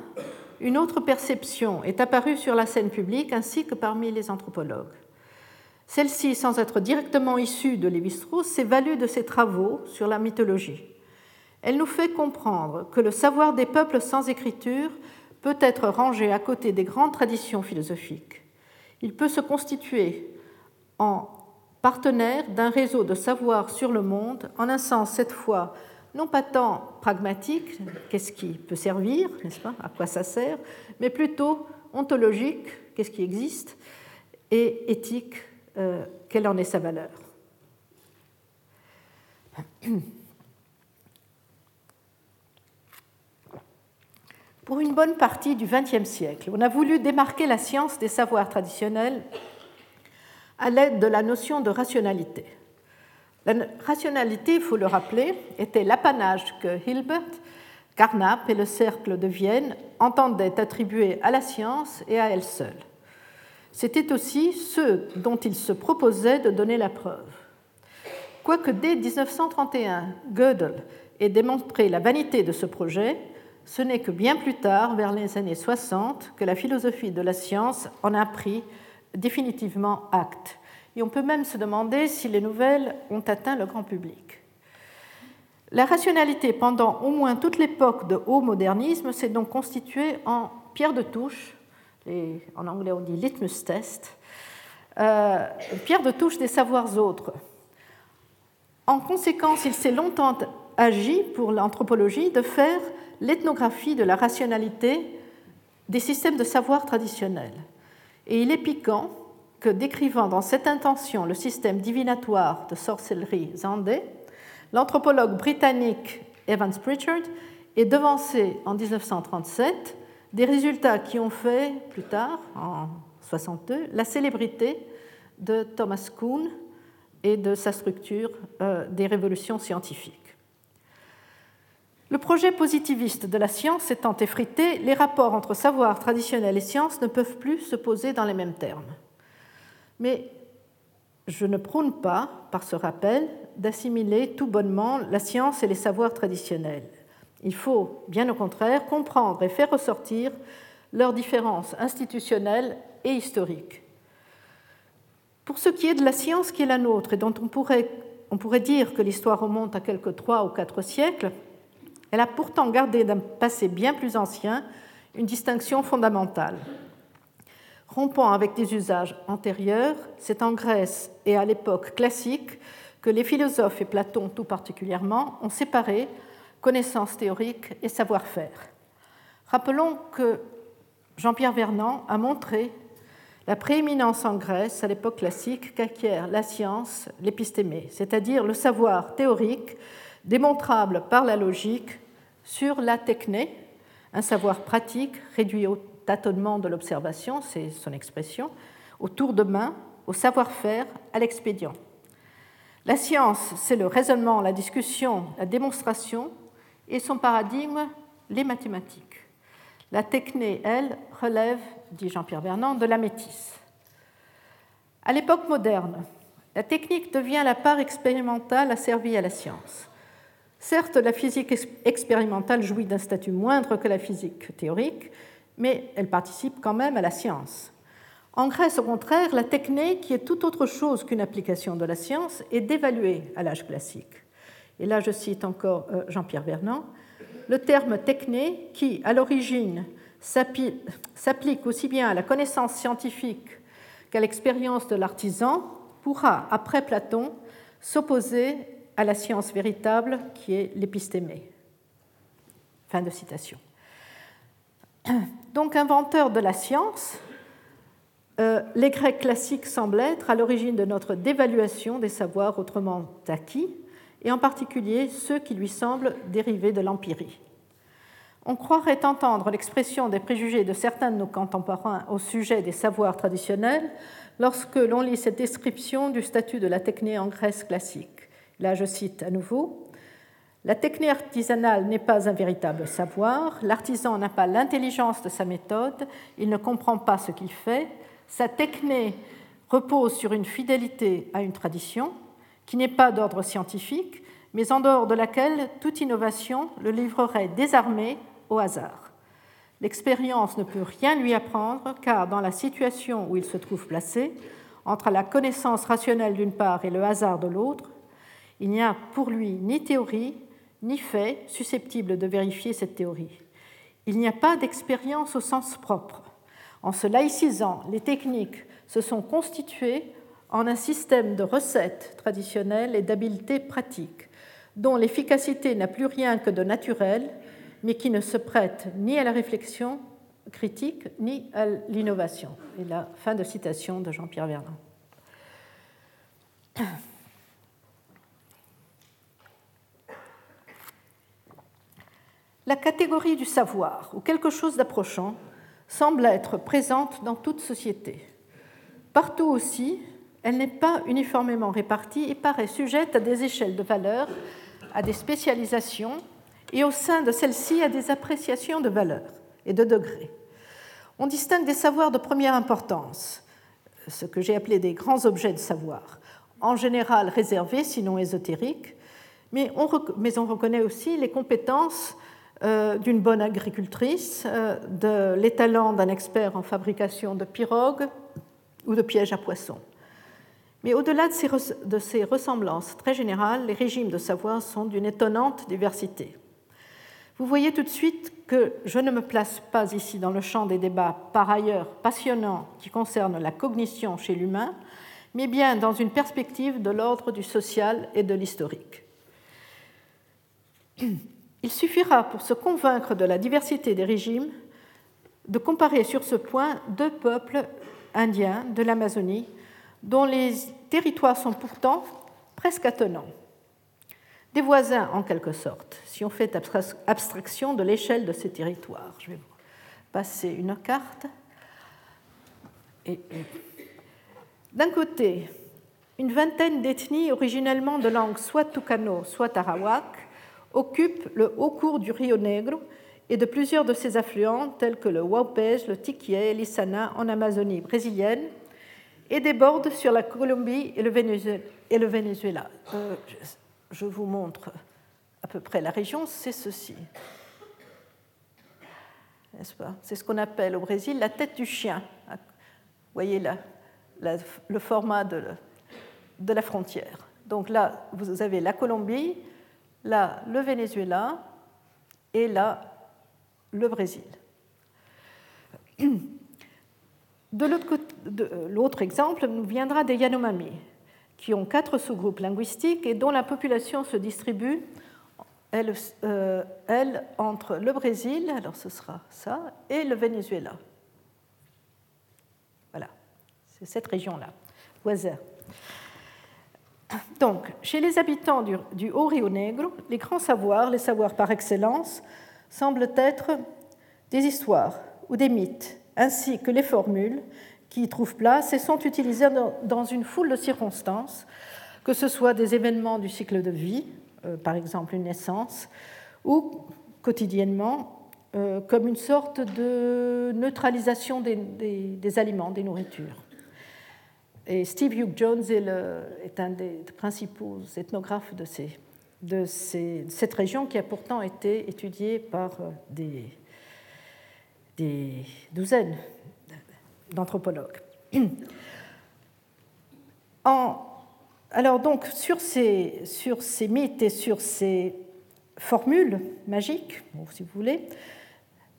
C: une autre perception est apparue sur la scène publique ainsi que parmi les anthropologues. Celle-ci, sans être directement issue de Lévi-Strauss, s'est value de ses travaux sur la mythologie. Elle nous fait comprendre que le savoir des peuples sans écriture peut être rangé à côté des grandes traditions philosophiques il peut se constituer en partenaire d'un réseau de savoir sur le monde, en un sens cette fois non pas tant pragmatique, qu'est-ce qui peut servir, n'est-ce pas, à quoi ça sert, mais plutôt ontologique, qu'est-ce qui existe, et éthique, euh, quelle en est sa valeur. Pour une bonne partie du XXe siècle, on a voulu démarquer la science des savoirs traditionnels à l'aide de la notion de rationalité. La rationalité, il faut le rappeler, était l'apanage que Hilbert, Carnap et le Cercle de Vienne entendaient attribuer à la science et à elle seule. C'était aussi ce dont ils se proposaient de donner la preuve. Quoique dès 1931, Gödel ait démontré la vanité de ce projet, ce n'est que bien plus tard, vers les années 60, que la philosophie de la science en a pris définitivement acte. Et on peut même se demander si les nouvelles ont atteint le grand public. La rationalité, pendant au moins toute l'époque de haut modernisme, s'est donc constituée en pierre de touche, en anglais on dit litmus test, euh, pierre de touche des savoirs autres. En conséquence, il s'est longtemps agi pour l'anthropologie de faire l'ethnographie de la rationalité des systèmes de savoir traditionnels. Et il est piquant que, décrivant dans cette intention le système divinatoire de sorcellerie Zandé, l'anthropologue britannique Evans Pritchard ait devancé en 1937 des résultats qui ont fait plus tard, en 1962, la célébrité de Thomas Kuhn et de sa structure euh, des révolutions scientifiques. Le projet positiviste de la science étant effrité, les rapports entre savoir traditionnel et science ne peuvent plus se poser dans les mêmes termes. Mais je ne prône pas, par ce rappel, d'assimiler tout bonnement la science et les savoirs traditionnels. Il faut, bien au contraire, comprendre et faire ressortir leurs différences institutionnelles et historiques. Pour ce qui est de la science qui est la nôtre et dont on pourrait, dire que l'histoire remonte à quelques trois ou quatre siècles, elle a pourtant gardé d'un passé bien plus ancien une distinction fondamentale. Rompant avec des usages antérieurs, c'est en Grèce et à l'époque classique que les philosophes, et Platon tout particulièrement, ont séparé connaissance théorique et savoir-faire. Rappelons que Jean-Pierre Vernant a montré la prééminence en Grèce à l'époque classique qu'acquiert la science, l'épistémé, c'est-à-dire le savoir théorique démontrable par la logique sur la techné, un savoir pratique réduit au tâtonnement de l'observation, c'est son expression, au tour de main, au savoir-faire, à l'expédient. La science, c'est le raisonnement, la discussion, la démonstration, et son paradigme, les mathématiques. La techné, elle, relève, dit Jean-Pierre Vernant, de la métisse. À l'époque moderne, la technique devient la part expérimentale asservie à la science. Certes, la physique expérimentale jouit d'un statut moindre que la physique théorique, mais elle participe quand même à la science. En Grèce, au contraire, la technique, qui est tout autre chose qu'une application de la science, est dévaluée à l'âge classique. Et là, je cite encore euh, Jean-Pierre Vernant. le terme techné, qui, à l'origine, s'applique aussi bien à la connaissance scientifique qu'à l'expérience de l'artisan, pourra, après Platon, s'opposer à la science véritable qui est l'épistémé. Fin de citation. *clears throat* Donc, inventeur de la science, euh, les Grecs classiques semblent être à l'origine de notre dévaluation des savoirs autrement acquis, et en particulier ceux qui lui semblent dériver de l'empirie. On croirait entendre l'expression des préjugés de certains de nos contemporains au sujet des savoirs traditionnels lorsque l'on lit cette description du statut de la techné en Grèce classique. Là, je cite à nouveau La techné artisanale n'est pas un véritable savoir, l'artisan n'a pas l'intelligence de sa méthode, il ne comprend pas ce qu'il fait, sa techné repose sur une fidélité à une tradition qui n'est pas d'ordre scientifique, mais en dehors de laquelle toute innovation le livrerait désarmé au hasard. L'expérience ne peut rien lui apprendre car dans la situation où il se trouve placé, entre la connaissance rationnelle d'une part et le hasard de l'autre, il n'y a pour lui ni théorie, ni fait susceptible de vérifier cette théorie. Il n'y a pas d'expérience au sens propre. En se laïcisant, les techniques se sont constituées en un système de recettes traditionnelles et d'habiletés pratiques, dont l'efficacité n'a plus rien que de naturel, mais qui ne se prête ni à la réflexion critique ni à l'innovation. Et la fin de citation de Jean-Pierre Vernon. La catégorie du savoir, ou quelque chose d'approchant, semble être présente dans toute société. Partout aussi, elle n'est pas uniformément répartie et paraît sujette à des échelles de valeur, à des spécialisations et au sein de celles-ci à des appréciations de valeur et de degrés. On distingue des savoirs de première importance, ce que j'ai appelé des grands objets de savoir, en général réservés, sinon ésotériques, mais on, reconnaît aussi les compétences d'une bonne agricultrice, euh, de l'étalon d'un expert en fabrication de pirogues ou de pièges à poissons. Mais au-delà de ces ressemblances très générales, les régimes de savoir sont d'une étonnante diversité. Vous voyez tout de suite que je ne me place pas ici dans le champ des débats par ailleurs passionnants qui concernent la cognition chez l'humain, mais bien dans une perspective de l'ordre du social et de l'historique. Il suffira pour se convaincre de la diversité des régimes de comparer sur ce point deux peuples indiens de l'Amazonie dont les territoires sont pourtant presque attenants. Des voisins en quelque sorte, si on fait abstraction de l'échelle de ces territoires. Je vais vous passer une carte. D'un côté, une vingtaine d'ethnies originellement de langue soit Tucano, soit Arawak occupe le haut cours du Rio Negro et de plusieurs de ses affluents tels que le Waupés, le Tiquié et en Amazonie brésilienne et déborde sur la Colombie et le Venezuela. Euh, je vous montre à peu près la région, c'est ceci. N'est-ce pas? C'est ce qu'on appelle au Brésil la tête du chien. Vous voyez là, le format de la frontière. Donc là, vous avez la Colombie, là le Venezuela et là le Brésil. De l'autre exemple nous viendra des Yanomami, qui ont quatre sous-groupes linguistiques et dont la population se distribue, elle, euh, entre le Brésil, alors ce sera ça, et le Venezuela. Voilà, c'est cette région-là. Donc, chez les habitants du, Haut Rio Negro, les grands savoirs, les savoirs par excellence, semblent être des histoires ou des mythes, ainsi que les formules qui y trouvent place et sont utilisées dans une foule de circonstances, que ce soit des événements du cycle de vie, euh, par exemple une naissance, ou quotidiennement euh, comme une sorte de neutralisation des aliments, des nourritures. Et Steve Hugh Jones est, un des principaux ethnographes de, cette région qui a pourtant été étudiée par euh, des, douzaines d'anthropologues. alors donc sur ces, mythes et sur ces formule magique, si vous voulez,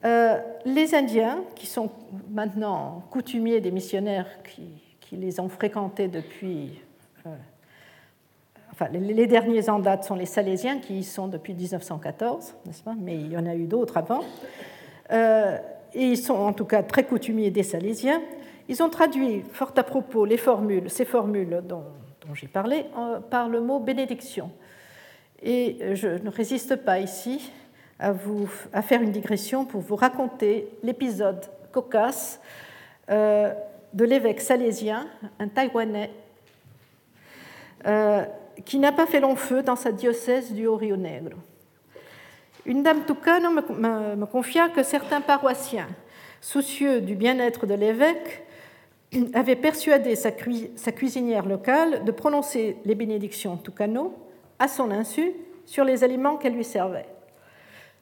C: euh, les Indiens, qui sont maintenant coutumiers des missionnaires qui, les ont fréquentés depuis. Euh, enfin, les, derniers en date sont les Salésiens, qui y sont depuis 1914, n'est-ce pas? Mais il y en a eu d'autres avant. Euh, et ils sont en tout cas très coutumiers des Salésiens. Ils ont traduit, fort à propos, les formules, ces formules dont, dont j'ai parlé, par le mot bénédiction. Et je ne résiste pas ici à, vous, à faire une digression pour vous raconter l'épisode cocasse euh, de l'évêque salésien, un Taïwanais, euh, qui n'a pas fait long feu dans sa diocèse du Haut-Rio Negro. Une dame toucane me, me, confia que certains paroissiens, soucieux du bien-être de l'évêque, avaient persuadé sa, sa, cuisinière locale de prononcer les bénédictions toucano à son insu sur les aliments qu'elle lui servait.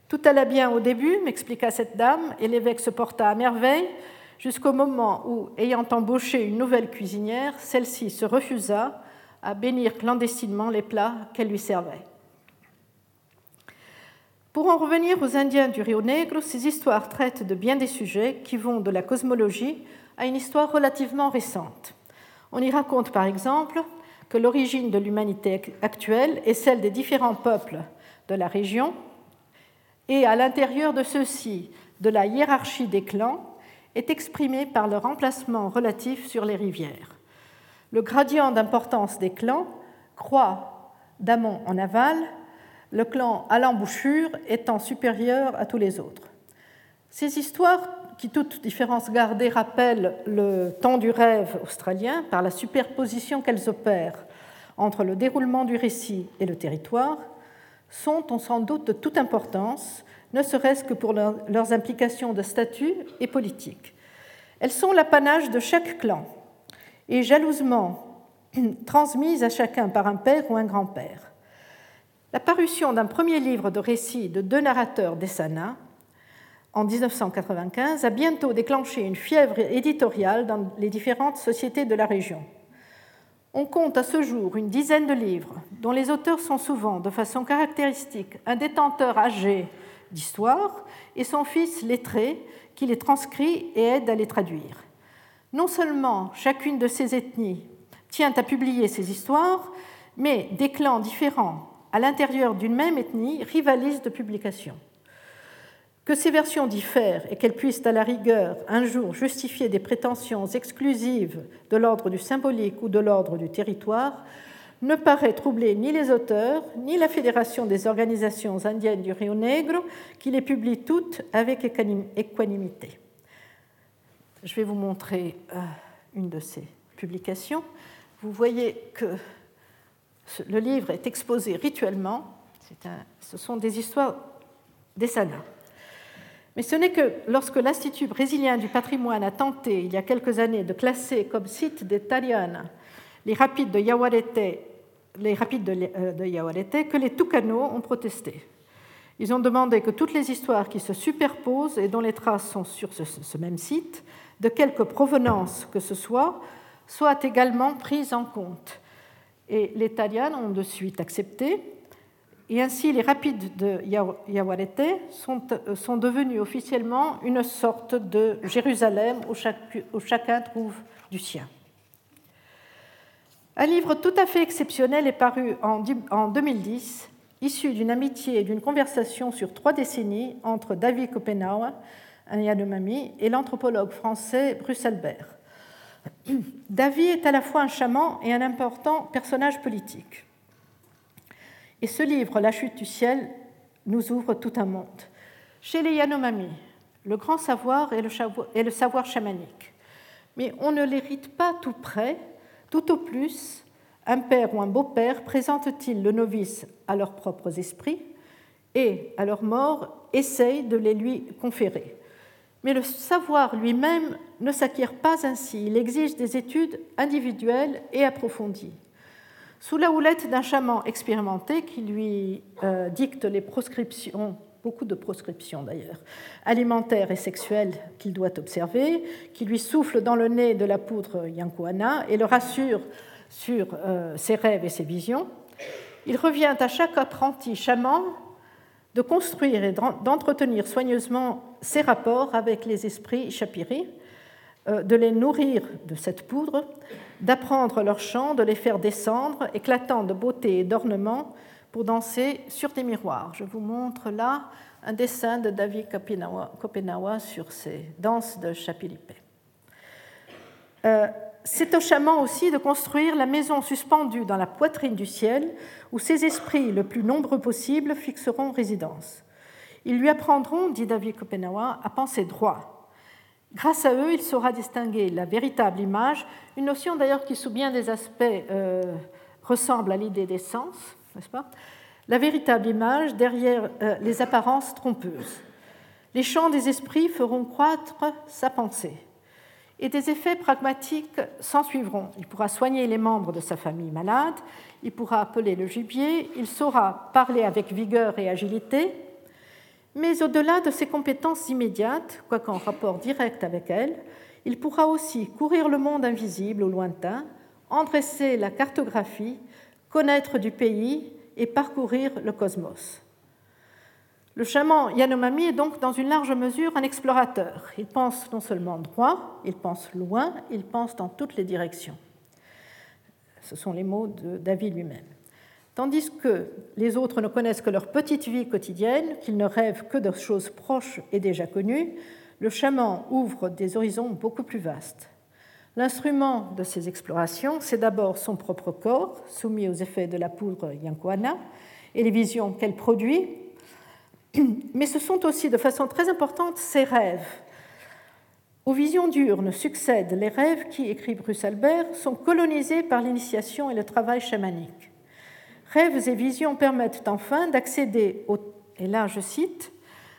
C: Tout alla bien au début, m'expliqua cette dame, et l'évêque se porta à merveille jusqu'au moment où, ayant embauché une nouvelle cuisinière, celle-ci se refusa à bénir clandestinement les plats qu'elle lui servait. Pour en revenir aux Indiens du Rio Negro, ces histoires traitent de bien des sujets qui vont de la cosmologie à une histoire relativement récente. On y raconte par exemple que l'origine de l'humanité actuelle est celle des différents peuples de la région et à l'intérieur de ceux-ci, de la hiérarchie des clans est exprimée par leur emplacement relatif sur les rivières. Le gradient d'importance des clans croît d'amont en aval, le clan à l'embouchure étant supérieur à tous les autres. Ces histoires, qui toutes différences gardées rappellent le temps du rêve australien par la superposition qu'elles opèrent entre le déroulement du récit et le territoire, sont sans doute de toute importance, ne serait-ce que pour leurs implications de statut et politique. Elles sont l'apanage de chaque clan et jalousement *clears throat* transmises à chacun par un père ou un grand-père. La parution d'un premier livre de récits de deux narrateurs d'Essana en 1995 a bientôt déclenché une fièvre éditoriale dans les différentes sociétés de la région. On compte à ce jour une dizaine de livres dont les auteurs sont souvent, de façon caractéristique, un détenteur âgé d'histoire et son fils lettré qui les transcrit et aide à les traduire. Non seulement chacune de ces ethnies tient à publier ces histoires, mais des clans différents à l'intérieur d'une même ethnie rivalisent de publication. Que ces versions diffèrent et qu'elles puissent à la rigueur un jour justifier des prétentions exclusives de l'ordre du symbolique ou de l'ordre du territoire ne paraît troubler ni les auteurs, ni la Fédération des organisations indiennes du Rio Negro, qui les publie toutes avec équanimité. Je vais vous montrer euh, une de ces publications. Vous voyez que le livre est exposé rituellement. ce sont des histoires des sanas. Mais ce n'est que lorsque l'Institut brésilien du patrimoine a tenté, il y a quelques années, de classer comme site des Tariana les rapides de Yawarete, les rapides de, euh, que les Tucanos ont protesté. Ils ont demandé que toutes les histoires qui se superposent et dont les traces sont sur ce, même site, de quelque provenance que ce soit, soient également prises en compte. Et les Tarians ont de suite accepté, et ainsi, les rapides de Yawarete sont, euh, sont devenus officiellement une sorte de Jérusalem où chacun trouve du sien. Un livre tout à fait exceptionnel est paru en 2010, issu d'une amitié et d'une conversation sur trois décennies entre David Kopenhauer, un Yanomami, et l'anthropologue français Bruce Albert. *clears throat* David est à la fois un chaman et un important personnage politique. Et ce livre, La chute du ciel, nous ouvre tout un monde. Chez les Yanomami, le grand savoir est le savoir chamanique. Mais on ne l'hérite pas tout près, tout au plus, un père ou un beau-père présente-t-il le novice à leurs propres esprits et, à leur mort, essaye de les lui conférer. Mais le savoir lui-même ne s'acquiert pas ainsi, il exige des études individuelles et approfondies sous la houlette d'un chaman expérimenté qui lui euh, dicte les proscriptions, beaucoup de proscriptions d'ailleurs, alimentaires et sexuelles qu'il doit observer, qui lui souffle dans le nez de la poudre yankuana et le rassure sur euh, ses rêves et ses visions. Il revient à chaque apprenti chaman de construire et d'entretenir soigneusement ses rapports avec les esprits chapiri, euh, de les nourrir de cette poudre, d'apprendre leur chant, de les faire descendre, éclatant de beauté et d'ornement, pour danser sur des miroirs. Je vous montre là un dessin de David Kopenawa sur ces danses de Chapilipe. Euh, c'est au chaman aussi de construire la maison suspendue dans la poitrine du ciel, où ces esprits, le plus nombreux possible, fixeront résidence. Ils lui apprendront, dit David Kopenawa, à penser droit. Grâce à eux, il saura distinguer la véritable image, une notion d'ailleurs qui, sous bien des aspects, euh, ressemble à l'idée des sens, La véritable image derrière euh, les apparences trompeuses. Les chants des esprits feront croître sa pensée et des effets pragmatiques s'en suivront. Il pourra soigner les membres de sa famille malade, il pourra appeler le gibier, il saura parler avec vigueur et agilité, mais au-delà de ses compétences immédiates, quoique en rapport direct avec elles, il pourra aussi courir le monde invisible au lointain, endresser la cartographie, connaître du pays et parcourir le cosmos. Le chaman Yanomami est donc dans une large mesure un explorateur. Il pense non seulement droit, il pense loin, il pense dans toutes les directions. Ce sont les mots de David lui-même. Tandis que les autres ne connaissent que leur petite vie quotidienne, qu'ils ne rêvent que de choses proches et déjà connues, le chaman ouvre des horizons beaucoup plus vastes. L'instrument de ces explorations, c'est d'abord son propre corps, soumis aux effets de la poudre yankuana, et les visions qu'elle produit, *clears throat* mais ce sont aussi de façon très importante ses rêves. Aux visions diurnes succèdent les rêves qui, écrit Bruce Albert, sont colonisés par l'initiation et le travail chamanique. Rêves et visions permettent enfin d'accéder au, et là je cite,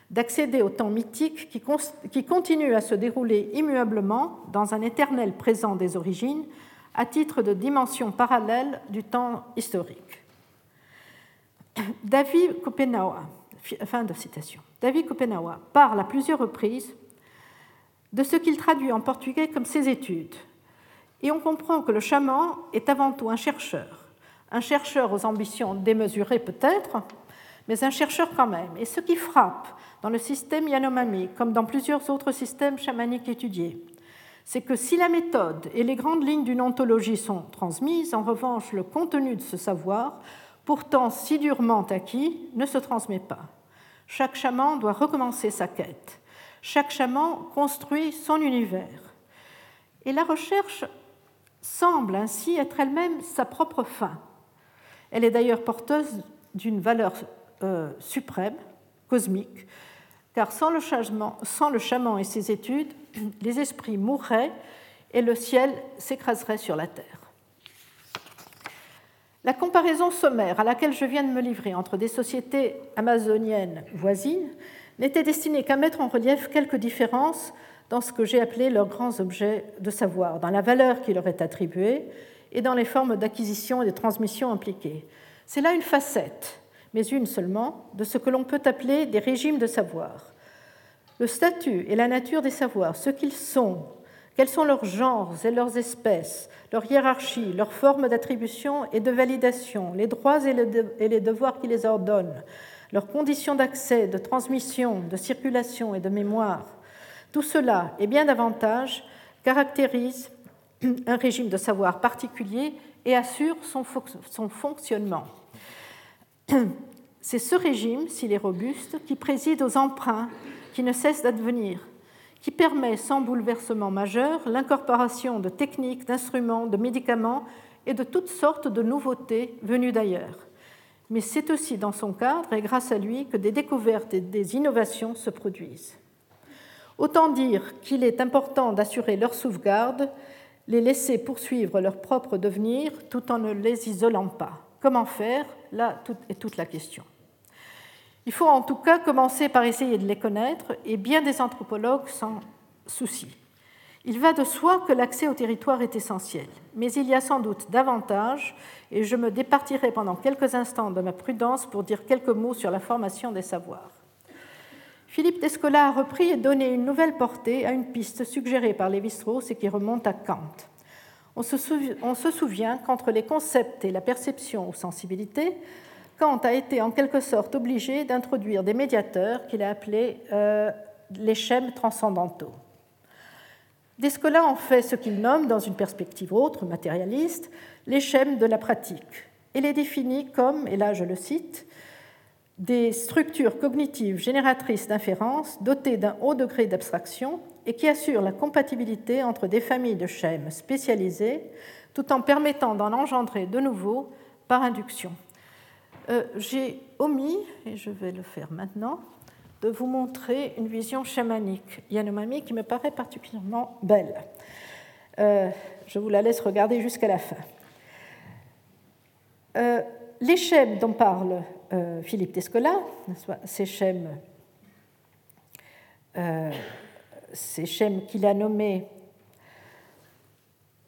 C: d'accéder au temps mythique qui, continue à se dérouler immuablement dans un éternel présent des origines, à titre de dimension parallèle du temps historique. David Kopenawa Fin de citation. David parle à plusieurs reprises de ce qu'il traduit en portugais comme ses études. Et on comprend que le chaman est avant tout un chercheur. Un chercheur aux ambitions démesurées peut-être, mais un chercheur quand même. Et ce qui frappe dans le système Yanomami, comme dans plusieurs autres systèmes chamaniques étudiés, c'est que si la méthode et les grandes lignes d'une ontologie sont transmises, en revanche, le contenu de ce savoir, pourtant si durement acquis, ne se transmet pas. Chaque chaman doit recommencer sa quête. Chaque chaman construit son univers. Et la recherche semble ainsi être elle-même sa propre fin. Elle est d'ailleurs porteuse d'une valeur euh, suprême, cosmique, car sans le, chaman et ses études, *clears throat* les esprits mourraient et le ciel s'écraserait sur la terre. La comparaison sommaire à laquelle je viens de me livrer entre des sociétés amazoniennes voisines n'était destinée qu'à mettre en relief quelques différences dans ce que j'ai appelé leurs grands objets de savoir, dans la valeur qui leur est attribuée et dans les formes d'acquisition et de transmission impliquées. C'est là une facette, mais une seulement, de ce que l'on peut appeler des régimes de savoir. Le statut et la nature des savoirs, ce qu'ils sont, quels sont leurs genres et leurs espèces, leur hiérarchie, leurs formes d'attribution et de validation, les droits et les devoirs qui les ordonnent, leurs conditions d'accès, de transmission, de circulation et de mémoire. Tout cela et bien davantage caractérise un régime de savoir particulier et assure son fonctionnement. C'est ce régime, s'il est robuste, qui préside aux emprunts qui ne cessent d'advenir, qui permet sans bouleversement majeur l'incorporation de techniques, d'instruments, de médicaments et de toutes sortes de nouveautés venues d'ailleurs. Mais c'est aussi dans son cadre et grâce à lui que des découvertes et des innovations se produisent. Autant dire qu'il est important d'assurer leur sauvegarde, les laisser poursuivre leur propre devenir tout en ne les isolant pas. Comment faire Là est toute la question. Il faut en tout cas commencer par essayer de les connaître, et bien des anthropologues s'en soucient. Il va de soi que l'accès au territoire est essentiel, mais il y a sans doute davantage, et je me départirai pendant quelques instants de ma prudence pour dire quelques mots sur la formation des savoirs. Philippe Descola a repris et donné une nouvelle portée à une piste suggérée par Lévi-Strauss et qui remonte à Kant. On se, souvient qu'entre les concepts et la perception ou sensibilité, Kant a été en quelque sorte obligé d'introduire des médiateurs qu'il a appelés euh, les schèmes transcendantaux. Descola en fait ce qu'il nomme, dans une perspective autre, matérialiste, les schèmes de la pratique, et les définit comme, et là je le cite, des structures cognitives génératrices d'inférences dotées d'un haut degré d'abstraction et qui assurent la compatibilité entre des familles de schèmes spécialisés tout en permettant d'en engendrer de nouveaux par induction. Euh, j'ai omis, et je vais le faire maintenant, de vous montrer une vision chamanique Yanomami qui me paraît particulièrement belle. Euh, je vous la laisse regarder jusqu'à la fin. Euh, les schèmes dont parle Philippe Descola, ces schèmes, ces schèmes qu'il a nommés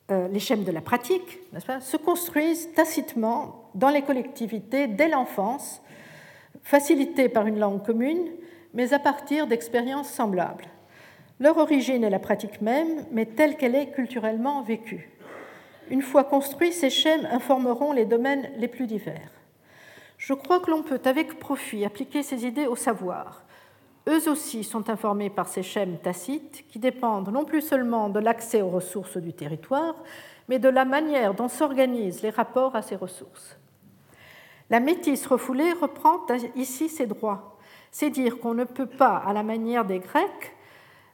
C: les schèmes de la pratique, se construisent tacitement dans les collectivités dès l'enfance, facilités par une langue commune mais à partir d'expériences semblables. Leur origine est la pratique même, mais telle qu'elle est culturellement vécue. Une fois construits, ces schèmes informeront les domaines les plus divers. Je crois que l'on peut avec profit appliquer ces idées au savoir. Eux aussi sont informés par ces schèmes tacites qui dépendent non plus seulement de l'accès aux ressources du territoire, mais de la manière dont s'organisent les rapports à ces ressources. La métisse refoulée reprend ici ses droits c'est dire qu'on ne peut pas, à la manière des Grecs,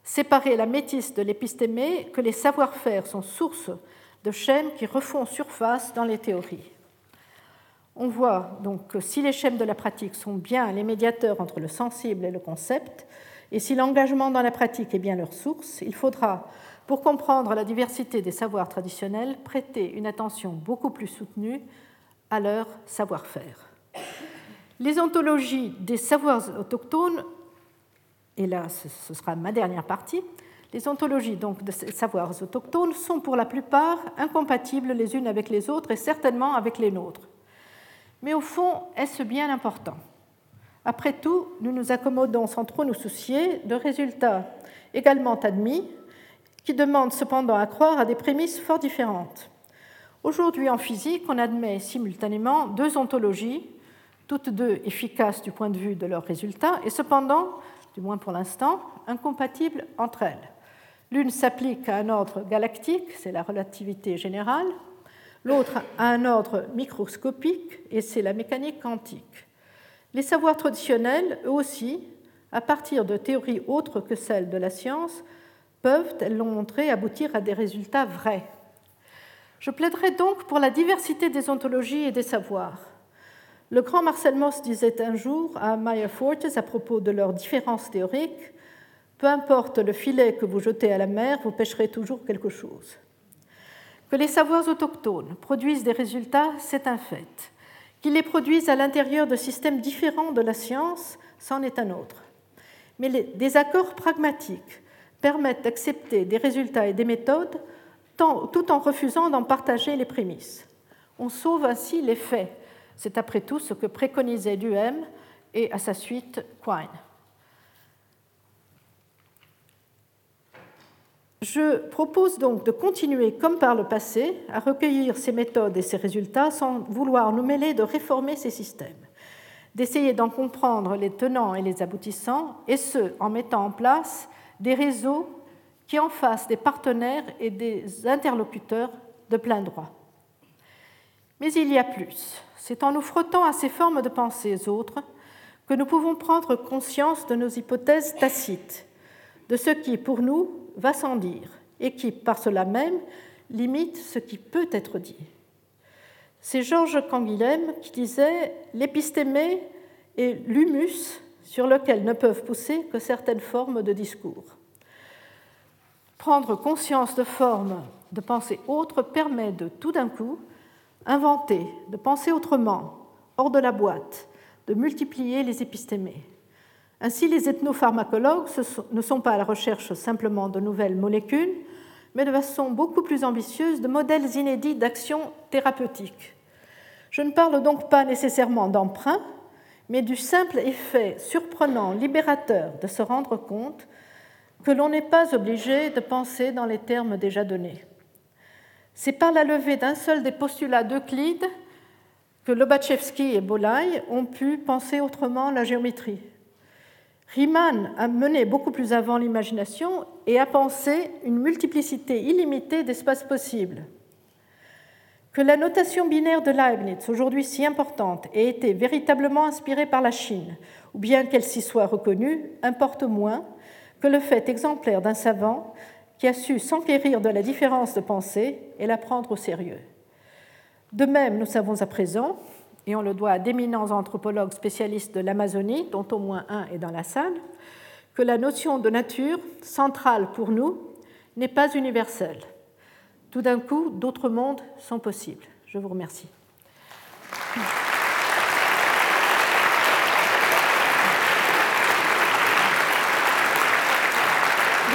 C: séparer la métisse de l'épistémé, que les savoir-faire sont source de schèmes qui refont surface dans les théories. On voit donc que si les schèmes de la pratique sont bien les médiateurs entre le sensible et le concept, et si l'engagement dans la pratique est bien leur source, il faudra, pour comprendre la diversité des savoirs traditionnels, prêter une attention beaucoup plus soutenue à leur savoir-faire. Les ontologies des savoirs autochtones, et là ce sera ma dernière partie, les ontologies donc de ces savoirs autochtones sont pour la plupart incompatibles les unes avec les autres et certainement avec les nôtres. Mais au fond, est-ce bien important? Après tout, nous nous accommodons sans trop nous soucier de résultats également admis, qui demandent cependant à croire à des prémices fort différentes. Aujourd'hui, en physique, on admet simultanément deux ontologies toutes deux efficaces du point de vue de leurs résultats, et cependant, du moins pour l'instant, incompatibles entre elles. L'une s'applique à un ordre galactique, c'est la relativité générale, l'autre à un ordre microscopique, et c'est la mécanique quantique. Les savoirs traditionnels, eux aussi, à partir de théories autres que celles de la science, peuvent, elles l'ont montré, aboutir à des résultats vrais. Je plaiderai donc pour la diversité des ontologies et des savoirs le grand Marcel Mauss disait un jour à Meyer Fortes à propos de leurs différences théoriques Peu importe le filet que vous jetez à la mer, vous pêcherez toujours quelque chose. Que les savoirs autochtones produisent des résultats, c'est un fait. Qu'ils les produisent à l'intérieur de systèmes différents de la science, c'en est un autre. Mais des accords pragmatiques permettent d'accepter des résultats et des méthodes tout en refusant d'en partager les prémices. On sauve ainsi les faits c'est après tout ce que préconisait Duhem et à sa suite Quine. Je propose donc de continuer comme par le passé à recueillir ces méthodes et ces résultats sans vouloir nous mêler de réformer ces systèmes, d'essayer d'en comprendre les tenants et les aboutissants, et ce, en mettant en place des réseaux qui en fassent des partenaires et des interlocuteurs de plein droit. Mais il y a plus. C'est en nous frottant à ces formes de pensées autres que nous pouvons prendre conscience de nos hypothèses tacites, de ce qui, pour nous, va sans dire, et qui, par cela même, limite ce qui peut être dit. C'est Georges Canguilhem qui disait L'épistémé est l'humus sur lequel ne peuvent pousser que certaines formes de discours. Prendre conscience de formes de pensée autres permet de tout d'un coup inventer, de penser autrement, hors de la boîte, de multiplier les épistémés. Ainsi, les ethnopharmacologues ne sont pas à la recherche simplement de nouvelles molécules, mais de façon beaucoup plus ambitieuse de modèles inédits d'action thérapeutique. Je ne parle donc pas nécessairement d'emprunt, mais du simple effet surprenant, libérateur de se rendre compte que l'on n'est pas obligé de penser dans les termes déjà donnés. C'est par la levée d'un seul des postulats d'Euclide que Lobachevsky et Bolai ont pu penser autrement la géométrie. Riemann a mené beaucoup plus avant l'imagination et a pensé une multiplicité illimitée d'espaces possibles. Que la notation binaire de Leibniz, aujourd'hui si importante, ait été véritablement inspirée par la Chine, ou bien qu'elle s'y soit reconnue, importe moins que le fait exemplaire d'un savant qui a su s'enquérir de la différence de pensée et la prendre au sérieux. De même, nous savons à présent, et on le doit à d'éminents anthropologues spécialistes de l'Amazonie, dont au moins un est dans la salle, que la notion de nature, centrale pour nous, n'est pas universelle. Tout d'un coup, d'autres mondes sont possibles. Je vous remercie.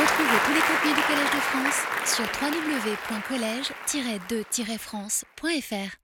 A: Retrouvez tous les contenus du Collège de France sur www.colège-2-france.fr.